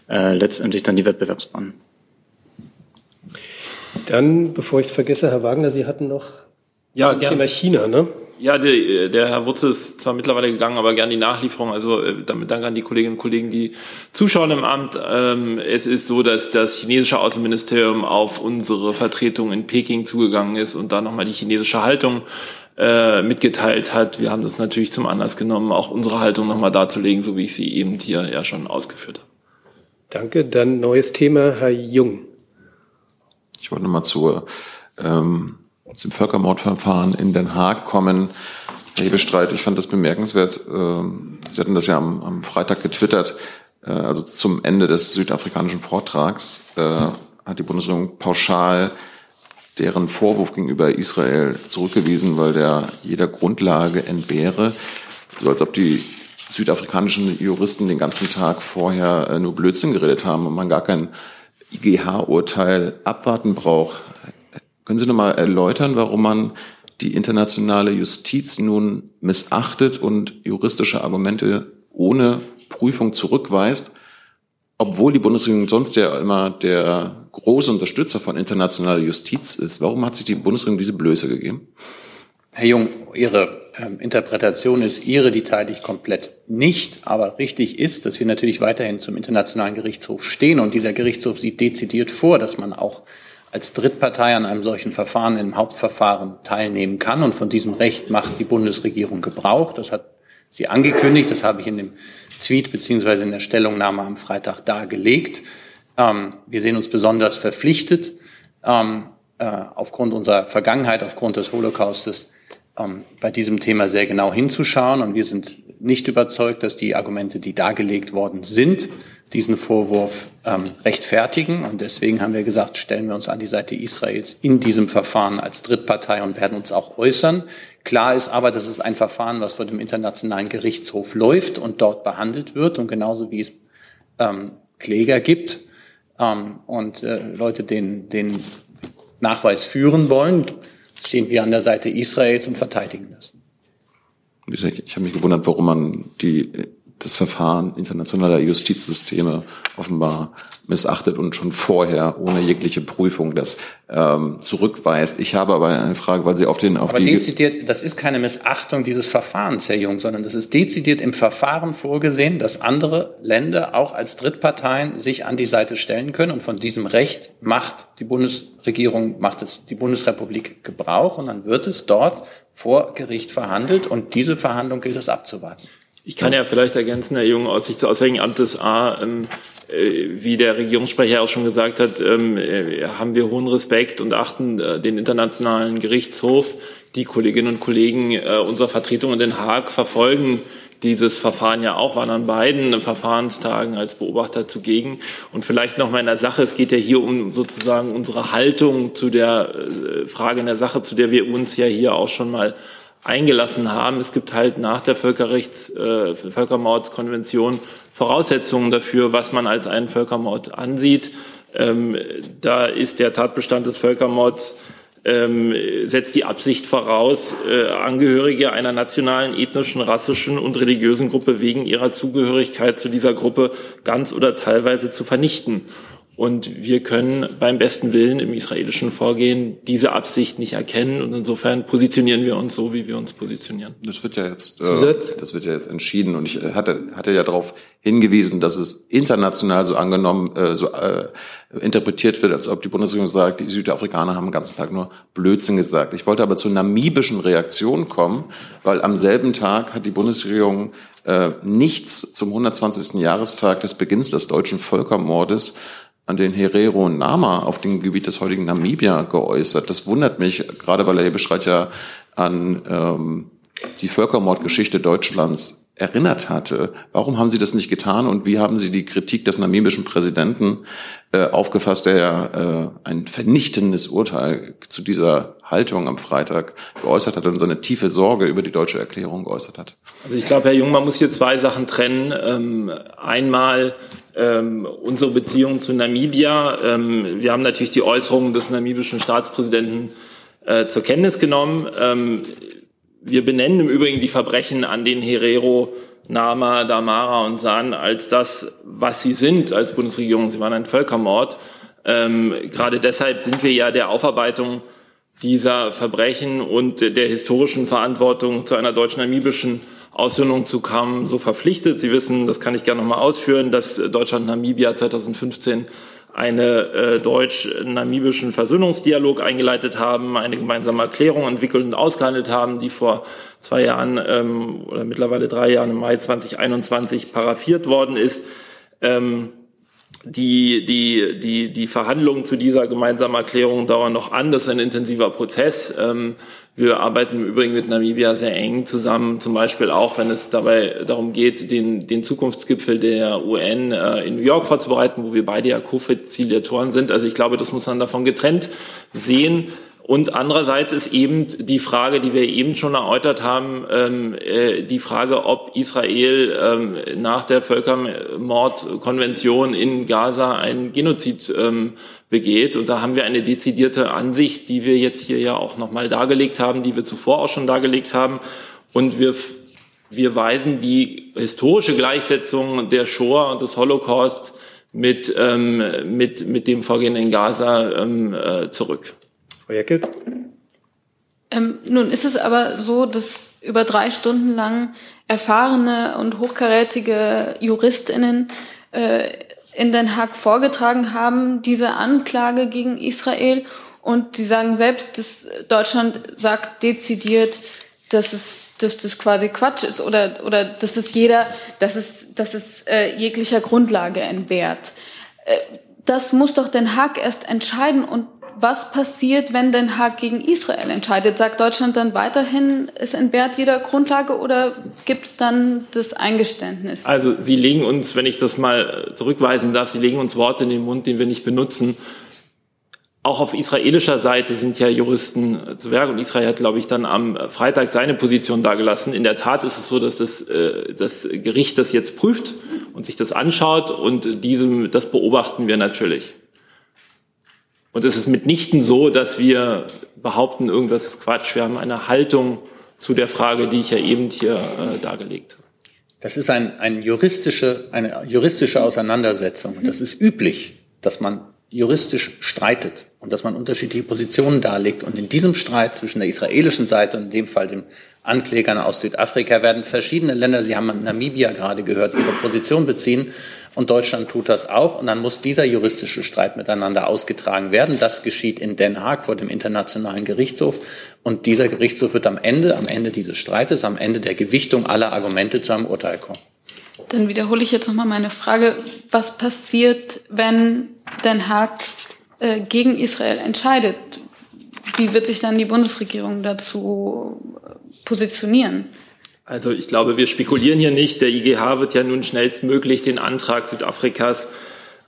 äh, letztendlich dann die Wettbewerbsbahnen. Dann, bevor ich es vergesse, Herr Wagner, Sie hatten noch ja, zum. Thema China, ne? Ja, der, der Herr Wutze ist zwar mittlerweile gegangen, aber gern die Nachlieferung. Also äh, damit danke an die Kolleginnen und Kollegen, die zuschauen im Amt. Ähm, es ist so, dass das chinesische Außenministerium auf unsere Vertretung in Peking zugegangen ist und da nochmal die chinesische Haltung äh, mitgeteilt hat. Wir haben das natürlich zum Anlass genommen, auch unsere Haltung nochmal darzulegen, so wie ich sie eben hier ja schon ausgeführt habe. Danke. Dann neues Thema, Herr Jung. Ich wollte nochmal zur, ähm, zum Völkermordverfahren in Den Haag kommen. Herr Hebestreit, ich fand das bemerkenswert. Ähm, Sie hatten das ja am, am Freitag getwittert. Äh, also zum Ende des südafrikanischen Vortrags äh, hat die Bundesregierung pauschal deren Vorwurf gegenüber Israel zurückgewiesen, weil der jeder Grundlage entbehre. So als ob die südafrikanischen Juristen den ganzen Tag vorher äh, nur Blödsinn geredet haben und man gar kein IGH-Urteil abwarten braucht. Können Sie noch mal erläutern, warum man die internationale Justiz nun missachtet und juristische Argumente ohne Prüfung zurückweist, obwohl die Bundesregierung sonst ja immer der große Unterstützer von internationaler Justiz ist? Warum hat sich die Bundesregierung diese Blöße gegeben? Herr Jung, Ihre ähm, Interpretation ist Ihre, die teile ich komplett nicht. Aber richtig ist, dass wir natürlich weiterhin zum Internationalen Gerichtshof stehen. Und dieser Gerichtshof sieht dezidiert vor, dass man auch als Drittpartei an einem solchen Verfahren im Hauptverfahren teilnehmen kann. Und von diesem Recht macht die Bundesregierung Gebrauch. Das hat sie angekündigt. Das habe ich in dem Tweet beziehungsweise in der Stellungnahme am Freitag dargelegt. Ähm, wir sehen uns besonders verpflichtet, ähm, äh, aufgrund unserer Vergangenheit, aufgrund des Holocaustes, ähm, bei diesem Thema sehr genau hinzuschauen. Und wir sind nicht überzeugt, dass die Argumente, die dargelegt worden sind, diesen Vorwurf ähm, rechtfertigen. Und deswegen haben wir gesagt, stellen wir uns an die Seite Israels in diesem Verfahren als Drittpartei und werden uns auch äußern. Klar ist aber, dass es ein Verfahren, was vor dem Internationalen Gerichtshof läuft und dort behandelt wird. Und genauso wie es ähm, Kläger gibt ähm, und äh, Leute den, den Nachweis führen wollen, stehen wir an der Seite Israels und verteidigen das. Ich habe mich gewundert, warum man die, das Verfahren internationaler Justizsysteme offenbar missachtet und schon vorher ohne jegliche Prüfung das ähm, zurückweist. Ich habe aber eine Frage, weil Sie auf den auf aber die dezidiert, das ist keine Missachtung dieses Verfahrens, Herr Jung, sondern das ist dezidiert im Verfahren vorgesehen, dass andere Länder auch als Drittparteien sich an die Seite stellen können und von diesem Recht macht die Bundesregierung, macht es die Bundesrepublik Gebrauch und dann wird es dort vor Gericht verhandelt und diese Verhandlung gilt es abzuwarten. Ich kann ja vielleicht ergänzen, Herr Jung, aus Sicht des Auswärtigen Amtes A, ähm, äh, wie der Regierungssprecher auch schon gesagt hat, ähm, äh, haben wir hohen Respekt und achten äh, den Internationalen Gerichtshof. Die Kolleginnen und Kollegen äh, unserer Vertretung in Den Haag verfolgen dieses Verfahren ja auch, waren an beiden Verfahrenstagen als Beobachter zugegen. Und vielleicht noch mal in der Sache, es geht ja hier um sozusagen unsere Haltung zu der äh, Frage in der Sache, zu der wir uns ja hier auch schon mal eingelassen haben. Es gibt halt nach der Völkerrechts, äh, Völkermordskonvention Voraussetzungen dafür, was man als einen Völkermord ansieht. Ähm, da ist der Tatbestand des Völkermords ähm, setzt die Absicht voraus, äh, Angehörige einer nationalen, ethnischen, rassischen und religiösen Gruppe wegen ihrer Zugehörigkeit zu dieser Gruppe ganz oder teilweise zu vernichten. Und wir können beim besten Willen im israelischen Vorgehen diese Absicht nicht erkennen. Und insofern positionieren wir uns so, wie wir uns positionieren. Das wird ja jetzt, äh, das wird ja jetzt entschieden. Und ich hatte, hatte ja darauf hingewiesen, dass es international so angenommen, äh, so äh, interpretiert wird, als ob die Bundesregierung sagt, die Südafrikaner haben den ganzen Tag nur Blödsinn gesagt. Ich wollte aber zur namibischen Reaktion kommen, weil am selben Tag hat die Bundesregierung äh, nichts zum 120. Jahrestag des Beginns des deutschen Völkermordes an den Herero Nama auf dem Gebiet des heutigen Namibia geäußert. Das wundert mich, gerade weil er hier beschreibt ja an ähm, die Völkermordgeschichte Deutschlands erinnert hatte. Warum haben Sie das nicht getan und wie haben Sie die Kritik des namibischen Präsidenten äh, aufgefasst, der ja äh, ein vernichtendes Urteil zu dieser Haltung am Freitag geäußert hat und seine tiefe Sorge über die deutsche Erklärung geäußert hat? Also ich glaube, Herr Jung, man muss hier zwei Sachen trennen. Ähm, einmal ähm, unsere Beziehung zu Namibia. Ähm, wir haben natürlich die Äußerungen des namibischen Staatspräsidenten äh, zur Kenntnis genommen. Ähm, wir benennen im Übrigen die Verbrechen an den Herero, Nama, Damara und San als das, was sie sind als Bundesregierung. Sie waren ein Völkermord. Ähm, gerade deshalb sind wir ja der Aufarbeitung dieser Verbrechen und der historischen Verantwortung zu einer deutsch-namibischen Aussöhnung zu kommen, so verpflichtet. Sie wissen, das kann ich gerne nochmal ausführen, dass Deutschland Namibia 2015 eine äh, deutsch-namibischen Versöhnungsdialog eingeleitet haben, eine gemeinsame Erklärung entwickelt und ausgehandelt haben, die vor zwei Jahren ähm, oder mittlerweile drei Jahren im Mai 2021 paraffiert worden ist. Ähm, die, die, die, die Verhandlungen zu dieser gemeinsamen Erklärung dauern noch an. Das ist ein intensiver Prozess. Ähm, wir arbeiten im Übrigen mit Namibia sehr eng zusammen, zum Beispiel auch, wenn es dabei darum geht, den, den Zukunftsgipfel der UN äh, in New York vorzubereiten, wo wir beide ja Co-Facilitatoren sind. Also ich glaube, das muss man davon getrennt sehen. Und andererseits ist eben die Frage, die wir eben schon erläutert haben, ähm, äh, die Frage, ob Israel ähm, nach der Völkermordkonvention in Gaza einen Genozid ähm, begeht. Und da haben wir eine dezidierte Ansicht, die wir jetzt hier ja auch nochmal dargelegt haben, die wir zuvor auch schon dargelegt haben. Und wir, wir weisen die historische Gleichsetzung der Shoah und des Holocaust mit, mit, mit dem Vorgehen in Gaza äh, zurück. Frau Jeckels? Ähm, nun ist es aber so, dass über drei Stunden lang erfahrene und hochkarätige JuristInnen äh, in Den Haag vorgetragen haben, diese Anklage gegen Israel. Und sie sagen selbst, dass Deutschland sagt dezidiert, dass es, dass das quasi Quatsch ist oder, oder dass es jeder, dass es, dass es äh, jeglicher Grundlage entbehrt. Äh, das muss doch Den Haag erst entscheiden und was passiert, wenn Den Haag gegen Israel entscheidet? Sagt Deutschland dann weiterhin, es entbehrt jeder Grundlage oder gibt es dann das Eingeständnis? Also Sie legen uns, wenn ich das mal zurückweisen darf, Sie legen uns Worte in den Mund, den wir nicht benutzen. Auch auf israelischer Seite sind ja Juristen zu Werk und Israel hat, glaube ich, dann am Freitag seine Position dargelassen. In der Tat ist es so, dass das, äh, das Gericht das jetzt prüft und sich das anschaut und diesem, das beobachten wir natürlich. Und es ist mitnichten so, dass wir behaupten, irgendwas ist Quatsch. Wir haben eine Haltung zu der Frage, die ich ja eben hier äh, dargelegt habe. Das ist ein, ein juristische, eine juristische Auseinandersetzung. Das ist üblich, dass man juristisch streitet und dass man unterschiedliche Positionen darlegt. Und in diesem Streit zwischen der israelischen Seite und in dem Fall dem Anklägern aus Südafrika werden verschiedene Länder, Sie haben Namibia gerade gehört, ihre Position beziehen. Und Deutschland tut das auch. Und dann muss dieser juristische Streit miteinander ausgetragen werden. Das geschieht in Den Haag vor dem Internationalen Gerichtshof. Und dieser Gerichtshof wird am Ende, am Ende dieses Streites, am Ende der Gewichtung aller Argumente zu einem Urteil kommen. Dann wiederhole ich jetzt nochmal meine Frage. Was passiert, wenn Den Haag äh, gegen Israel entscheidet? Wie wird sich dann die Bundesregierung dazu positionieren? Also ich glaube, wir spekulieren hier nicht. Der IGH wird ja nun schnellstmöglich den Antrag Südafrikas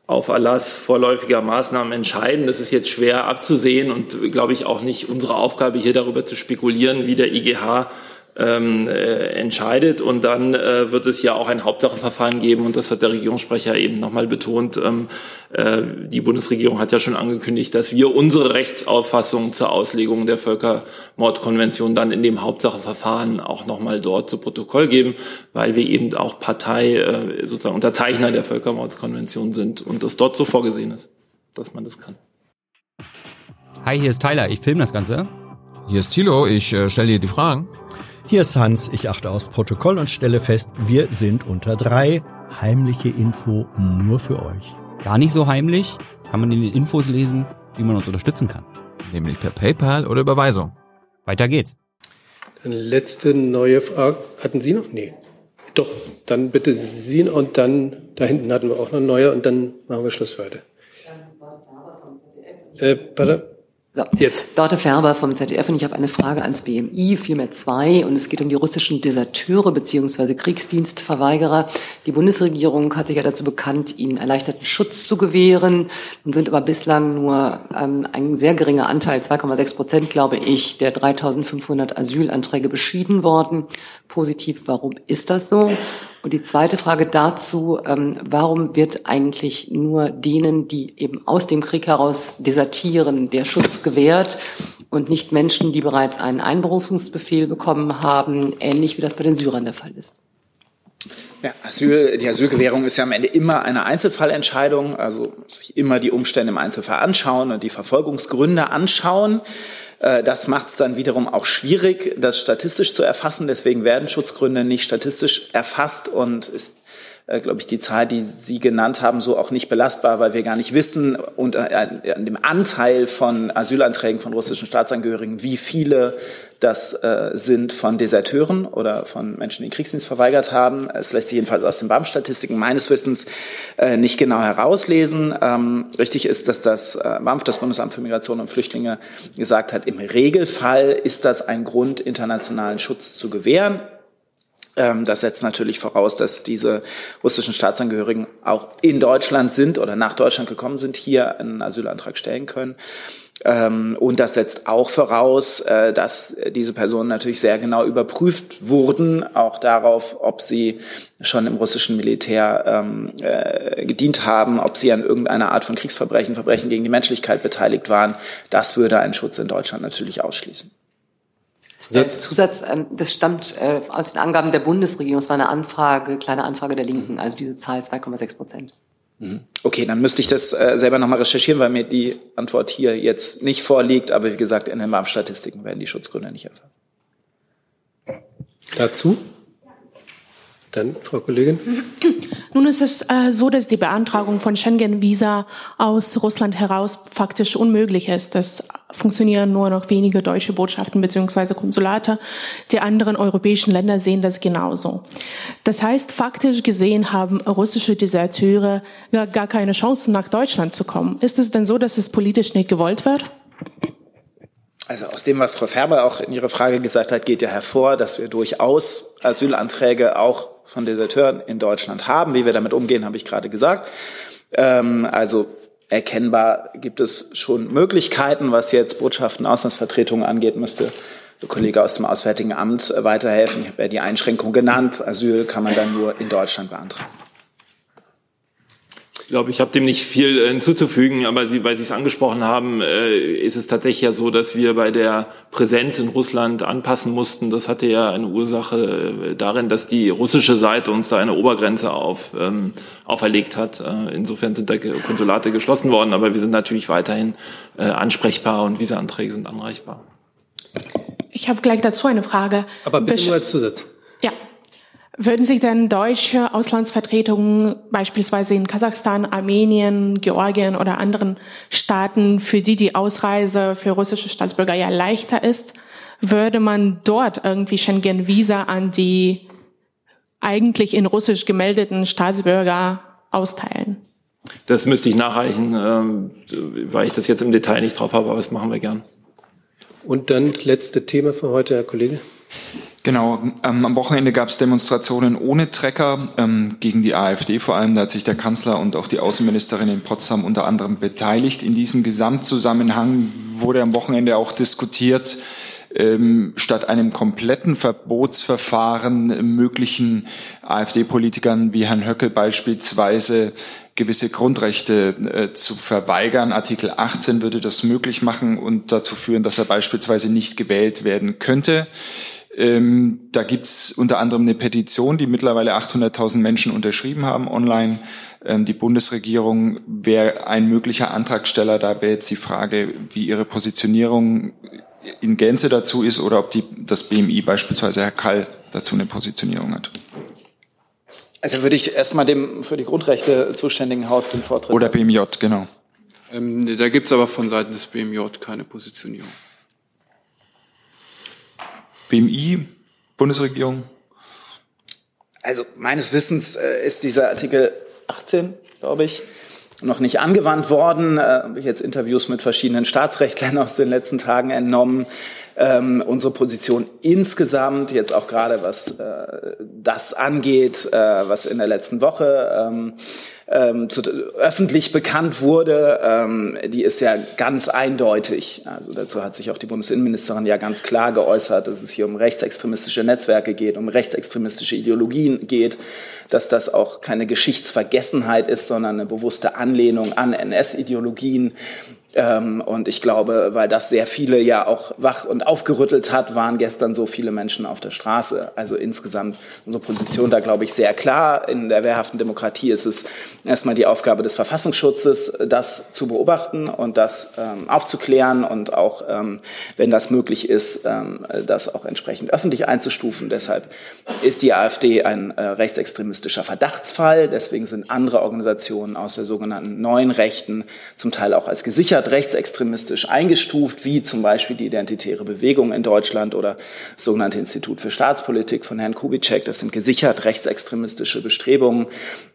auf Erlass vorläufiger Maßnahmen entscheiden. Das ist jetzt schwer abzusehen und glaube ich auch nicht unsere Aufgabe, hier darüber zu spekulieren, wie der IGH ähm, äh, entscheidet. Und dann äh, wird es ja auch ein Hauptsacheverfahren geben. Und das hat der Regierungssprecher eben nochmal betont. Ähm, äh, die Bundesregierung hat ja schon angekündigt, dass wir unsere Rechtsauffassung zur Auslegung der Völkermordkonvention dann in dem Hauptsacheverfahren auch nochmal dort zu Protokoll geben, weil wir eben auch Partei, äh, sozusagen Unterzeichner der Völkermordskonvention sind und das dort so vorgesehen ist, dass man das kann. Hi, hier ist Tyler. Ich filme das Ganze. Hier ist Thilo. Ich äh, stelle dir die Fragen. Hier ist Hans, ich achte aufs Protokoll und stelle fest, wir sind unter drei. Heimliche Info nur für euch. Gar nicht so heimlich, kann man in den Infos lesen, wie man uns unterstützen kann. Nämlich per PayPal oder Überweisung. Weiter geht's. Dann letzte neue Frage. Hatten Sie noch? Nee. Doch, dann bitte Sie und dann, da hinten hatten wir auch noch neue und dann machen wir Schluss für heute. Äh. So, Jetzt. Dorte Färber vom ZDF und ich habe eine Frage ans BMI, vielmehr zwei, und es geht um die russischen Deserteure bzw. Kriegsdienstverweigerer. Die Bundesregierung hat sich ja dazu bekannt, ihnen erleichterten Schutz zu gewähren. Nun sind aber bislang nur ähm, ein sehr geringer Anteil, 2,6 Prozent, glaube ich, der 3.500 Asylanträge beschieden worden. Positiv, warum ist das so? Und die zweite Frage dazu, ähm, warum wird eigentlich nur denen, die eben aus dem Krieg heraus desertieren, der Schutz gewährt und nicht Menschen, die bereits einen Einberufungsbefehl bekommen haben, ähnlich wie das bei den Syrern der Fall ist? Ja, Asyl, die Asylgewährung ist ja am Ende immer eine Einzelfallentscheidung, also sich immer die Umstände im Einzelfall anschauen und die Verfolgungsgründe anschauen. Äh, das macht es dann wiederum auch schwierig, das statistisch zu erfassen. Deswegen werden Schutzgründe nicht statistisch erfasst und ist äh, glaube ich, die Zahl, die Sie genannt haben, so auch nicht belastbar, weil wir gar nicht wissen und äh, an dem Anteil von Asylanträgen von russischen Staatsangehörigen, wie viele das äh, sind von Deserteuren oder von Menschen, die den Kriegsdienst verweigert haben. Es lässt sich jedenfalls aus den BAMF-Statistiken meines Wissens äh, nicht genau herauslesen. Ähm, richtig ist, dass das äh, BAMF, das Bundesamt für Migration und Flüchtlinge, gesagt hat, im Regelfall ist das ein Grund, internationalen Schutz zu gewähren. Ähm, das setzt natürlich voraus, dass diese russischen Staatsangehörigen auch in Deutschland sind oder nach Deutschland gekommen sind, hier einen Asylantrag stellen können. Ähm, und das setzt auch voraus, äh, dass diese Personen natürlich sehr genau überprüft wurden, auch darauf, ob sie schon im russischen Militär ähm, äh, gedient haben, ob sie an irgendeiner Art von Kriegsverbrechen, Verbrechen gegen die Menschlichkeit beteiligt waren. Das würde einen Schutz in Deutschland natürlich ausschließen. Zusatz, Zusatz ähm, das stammt äh, aus den Angaben der Bundesregierung. Es war eine Anfrage, kleine Anfrage der Linken, also diese Zahl 2,6 Prozent. Mhm. Okay, dann müsste ich das äh, selber nochmal recherchieren, weil mir die Antwort hier jetzt nicht vorliegt. Aber wie gesagt, in den BAM-Statistiken werden die Schutzgründe nicht erfasst. Dazu? Dann, Frau Kollegin. Nun ist es äh, so, dass die Beantragung von Schengen-Visa aus Russland heraus faktisch unmöglich ist. Es funktionieren nur noch wenige deutsche Botschaften beziehungsweise Konsulate. Die anderen europäischen Länder sehen das genauso. Das heißt, faktisch gesehen haben russische Deserteure gar, keine Chance, nach Deutschland zu kommen. Ist es denn so, dass es politisch nicht gewollt wird? Also aus dem, was Frau Färber auch in ihrer Frage gesagt hat, geht ja hervor, dass wir durchaus Asylanträge auch von Deserteuren in Deutschland haben. Wie wir damit umgehen, habe ich gerade gesagt. Ähm, also erkennbar gibt es schon Möglichkeiten, was jetzt Botschaften, Auslandsvertretungen angeht, müsste der Kollege aus dem Auswärtigen Amt weiterhelfen. Ich habe ja die Einschränkung genannt. Asyl kann man dann nur in Deutschland beantragen. Ich glaube, ich habe dem nicht viel äh, hinzuzufügen, aber Sie, weil Sie es angesprochen haben, äh, ist es tatsächlich ja so, dass wir bei der Präsenz in Russland anpassen mussten. Das hatte ja eine Ursache äh, darin, dass die russische Seite uns da eine Obergrenze auf, ähm, auferlegt hat. Insofern sind da Konsulate geschlossen worden, aber wir sind natürlich weiterhin äh, ansprechbar und Visa-Anträge sind anreichbar. Ich habe gleich dazu eine Frage. Aber bitte Besch nur als Zusatz. Würden sich denn deutsche Auslandsvertretungen beispielsweise in Kasachstan, Armenien, Georgien oder anderen Staaten, für die die Ausreise für russische Staatsbürger ja leichter ist, würde man dort irgendwie Schengen-Visa an die eigentlich in Russisch gemeldeten Staatsbürger austeilen? Das müsste ich nachreichen, ähm, weil ich das jetzt im Detail nicht drauf habe, aber das machen wir gern. Und dann das letzte Thema für heute, Herr Kollege. Genau, ähm, am Wochenende gab es Demonstrationen ohne Trecker ähm, gegen die AfD vor allem. Da hat sich der Kanzler und auch die Außenministerin in Potsdam unter anderem beteiligt. In diesem Gesamtzusammenhang wurde am Wochenende auch diskutiert, ähm, statt einem kompletten Verbotsverfahren möglichen AfD-Politikern wie Herrn Höcke beispielsweise gewisse Grundrechte äh, zu verweigern. Artikel 18 würde das möglich machen und dazu führen, dass er beispielsweise nicht gewählt werden könnte. Ähm, da gibt's unter anderem eine Petition, die mittlerweile 800.000 Menschen unterschrieben haben online. Ähm, die Bundesregierung wäre ein möglicher Antragsteller. Da wäre jetzt die Frage, wie ihre Positionierung in Gänze dazu ist oder ob die, das BMI beispielsweise Herr Kall dazu eine Positionierung hat. Also würde ich erstmal dem für die Grundrechte zuständigen Haus den Vortritt. Oder BMJ, genau. Ähm, da gibt's aber von Seiten des BMJ keine Positionierung. BMI, Bundesregierung? Also meines Wissens äh, ist dieser Artikel 18, glaube ich, noch nicht angewandt worden. Äh, habe ich jetzt Interviews mit verschiedenen Staatsrechtlern aus den letzten Tagen entnommen. Ähm, unsere Position insgesamt, jetzt auch gerade was äh, das angeht, äh, was in der letzten Woche ähm, ähm, zu, öffentlich bekannt wurde, ähm, die ist ja ganz eindeutig. Also dazu hat sich auch die Bundesinnenministerin ja ganz klar geäußert, dass es hier um rechtsextremistische Netzwerke geht, um rechtsextremistische Ideologien geht, dass das auch keine Geschichtsvergessenheit ist, sondern eine bewusste Anlehnung an NS-Ideologien Ähm, und ich glaube, weil das sehr viele ja auch wach und aufgerüttelt hat, waren gestern so viele Menschen auf der Straße. Also insgesamt unsere Position da, glaube ich, sehr klar. In der wehrhaften Demokratie ist es erstmal die Aufgabe des Verfassungsschutzes, das zu beobachten und das ähm, aufzuklären und auch, ähm, wenn das möglich ist, ähm, das auch entsprechend öffentlich einzustufen. Deshalb ist die AfD ein äh, rechtsextremistischer Verdachtsfall. Deswegen sind andere Organisationen aus der sogenannten neuen Rechten zum Teil auch als gesichert gesichert rechtsextremistisch eingestuft, wie zum Beispiel die Identitäre Bewegung in Deutschland oder das sogenannte Institut für Staatspolitik von Herrn Kubitschek. Das sind gesichert rechtsextremistische Bestrebungen.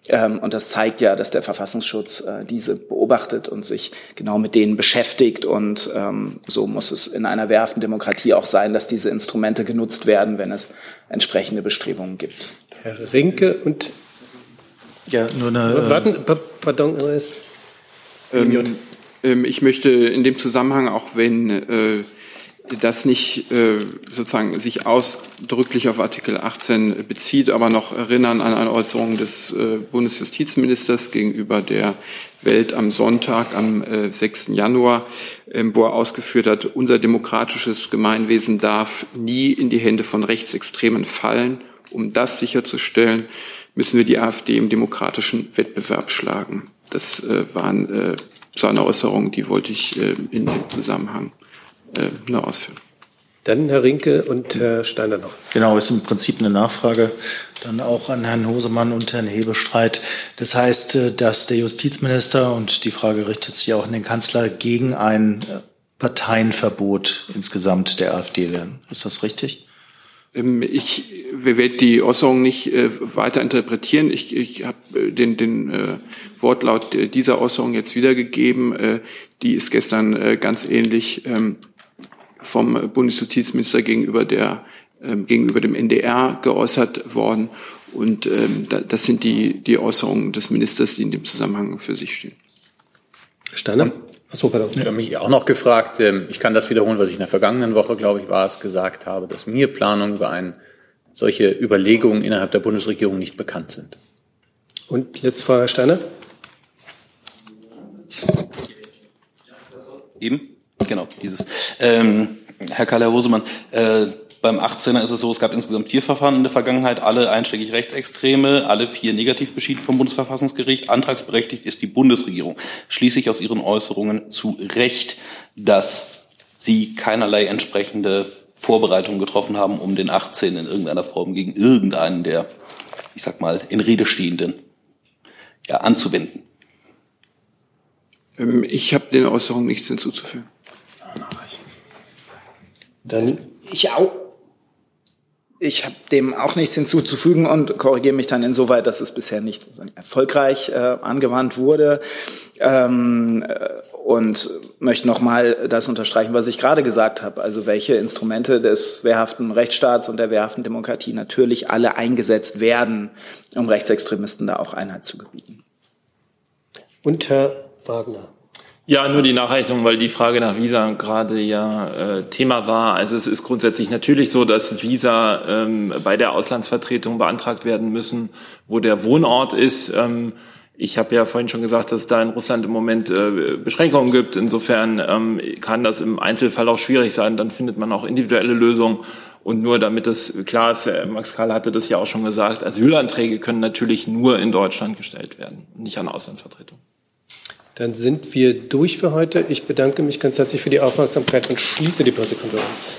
Ähm, und das zeigt ja, dass der Verfassungsschutz äh, diese beobachtet und sich genau mit denen beschäftigt. Und ähm, so muss es in einer wehrhaften Demokratie auch sein, dass diese Instrumente genutzt werden, wenn es entsprechende Bestrebungen gibt. Herr Rinke und ja, nur eine. Warten, pardon, ähm, ähm, ich möchte in dem Zusammenhang, auch wenn äh, das nicht äh, sozusagen sich ausdrücklich auf Artikel 18 bezieht, aber noch erinnern an eine Äußerung des äh, Bundesjustizministers gegenüber der Welt am Sonntag, am 6. Januar, ähm, wo er ausgeführt hat, unser demokratisches Gemeinwesen darf nie in die Hände von Rechtsextremen fallen. Um das sicherzustellen, müssen wir die AfD im demokratischen Wettbewerb schlagen. Das waren zu einer Äußerung, die wollte ich äh, in dem Zusammenhang äh, nur ausführen. Dann Herr Rinke und Herr Steiner noch. Genau, ist im Prinzip eine Nachfrage dann auch an Herrn Hosemann und Herrn Hebestreit. Das heißt, äh, dass der Justizminister, und die Frage richtet sich auch an den Kanzler, gegen ein Parteienverbot insgesamt der AfD wären. Ist das richtig? Ähm, ich werde die Äußerung nicht äh, weiter interpretieren. Ich, ich habe äh, den, den äh, Wortlaut dieser Äußerung jetzt wiedergegeben. Äh, die ist gestern äh, ganz ähnlich ähm, vom Bundesjustizminister gegenüber der ähm, gegenüber dem NDR geäußert worden. Und ähm, da, das sind die, die Äußerungen des Ministers, die in dem Zusammenhang für sich stehen. Steiner? Achso, pardon. Ich habe mich auch noch gefragt, ähm, ich kann das wiederholen, was ich in der vergangenen Woche, glaube ich, war es, gesagt habe, dass mir Planungen über ein, solche Überlegungen innerhalb der Bundesregierung nicht bekannt sind. Und letzte Frage, Herr Steiner. Eben? Genau, dieses. Ähm, Herr Karl-Herr Hosemann, äh, beim 18er ist es so, es gab insgesamt vier Verfahren in der Vergangenheit, alle einschlägig Rechtsextreme, alle vier negativ beschieden vom Bundesverfassungsgericht. Antragsberechtigt ist die Bundesregierung. Schließe ich aus Ihren Äußerungen zu Recht, dass Sie keinerlei entsprechende Vorbereitungen getroffen haben, um den 18 in irgendeiner Form gegen irgendeinen der, ich sag mal, in Rede stehenden ja, anzuwenden. Ähm, ich habe den Äußerungen nichts hinzuzufügen. Dann ich auch. Ich habe dem auch nichts hinzuzufügen und korrigiere mich dann insoweit, dass es bisher nicht erfolgreich äh, angewandt wurde. Ähm, äh, und möchte nochmal das unterstreichen, was ich gerade gesagt habe. Also welche Instrumente des wehrhaften Rechtsstaats und der wehrhaften Demokratie natürlich alle eingesetzt werden, um Rechtsextremisten da auch Einheit zu gebieten. Und Herr Wagner. Ja, nur die Nachreichung, weil die Frage nach Visa gerade ja äh, Thema war. Also es ist grundsätzlich natürlich so, dass Visa ähm, bei der Auslandsvertretung beantragt werden müssen, wo der Wohnort ist. Ähm, ich habe ja vorhin schon gesagt, dass es da in Russland im Moment äh, Beschränkungen gibt. Insofern ähm, kann das im Einzelfall auch schwierig sein. Dann findet man auch individuelle Lösungen. Und nur damit es klar ist, Max Karl hatte das ja auch schon gesagt, Asylanträge können natürlich nur in Deutschland gestellt werden, nicht an Auslandsvertretung. Dann sind wir durch für heute. Ich bedanke mich ganz herzlich für die Aufmerksamkeit und schließe die Pressekonferenz.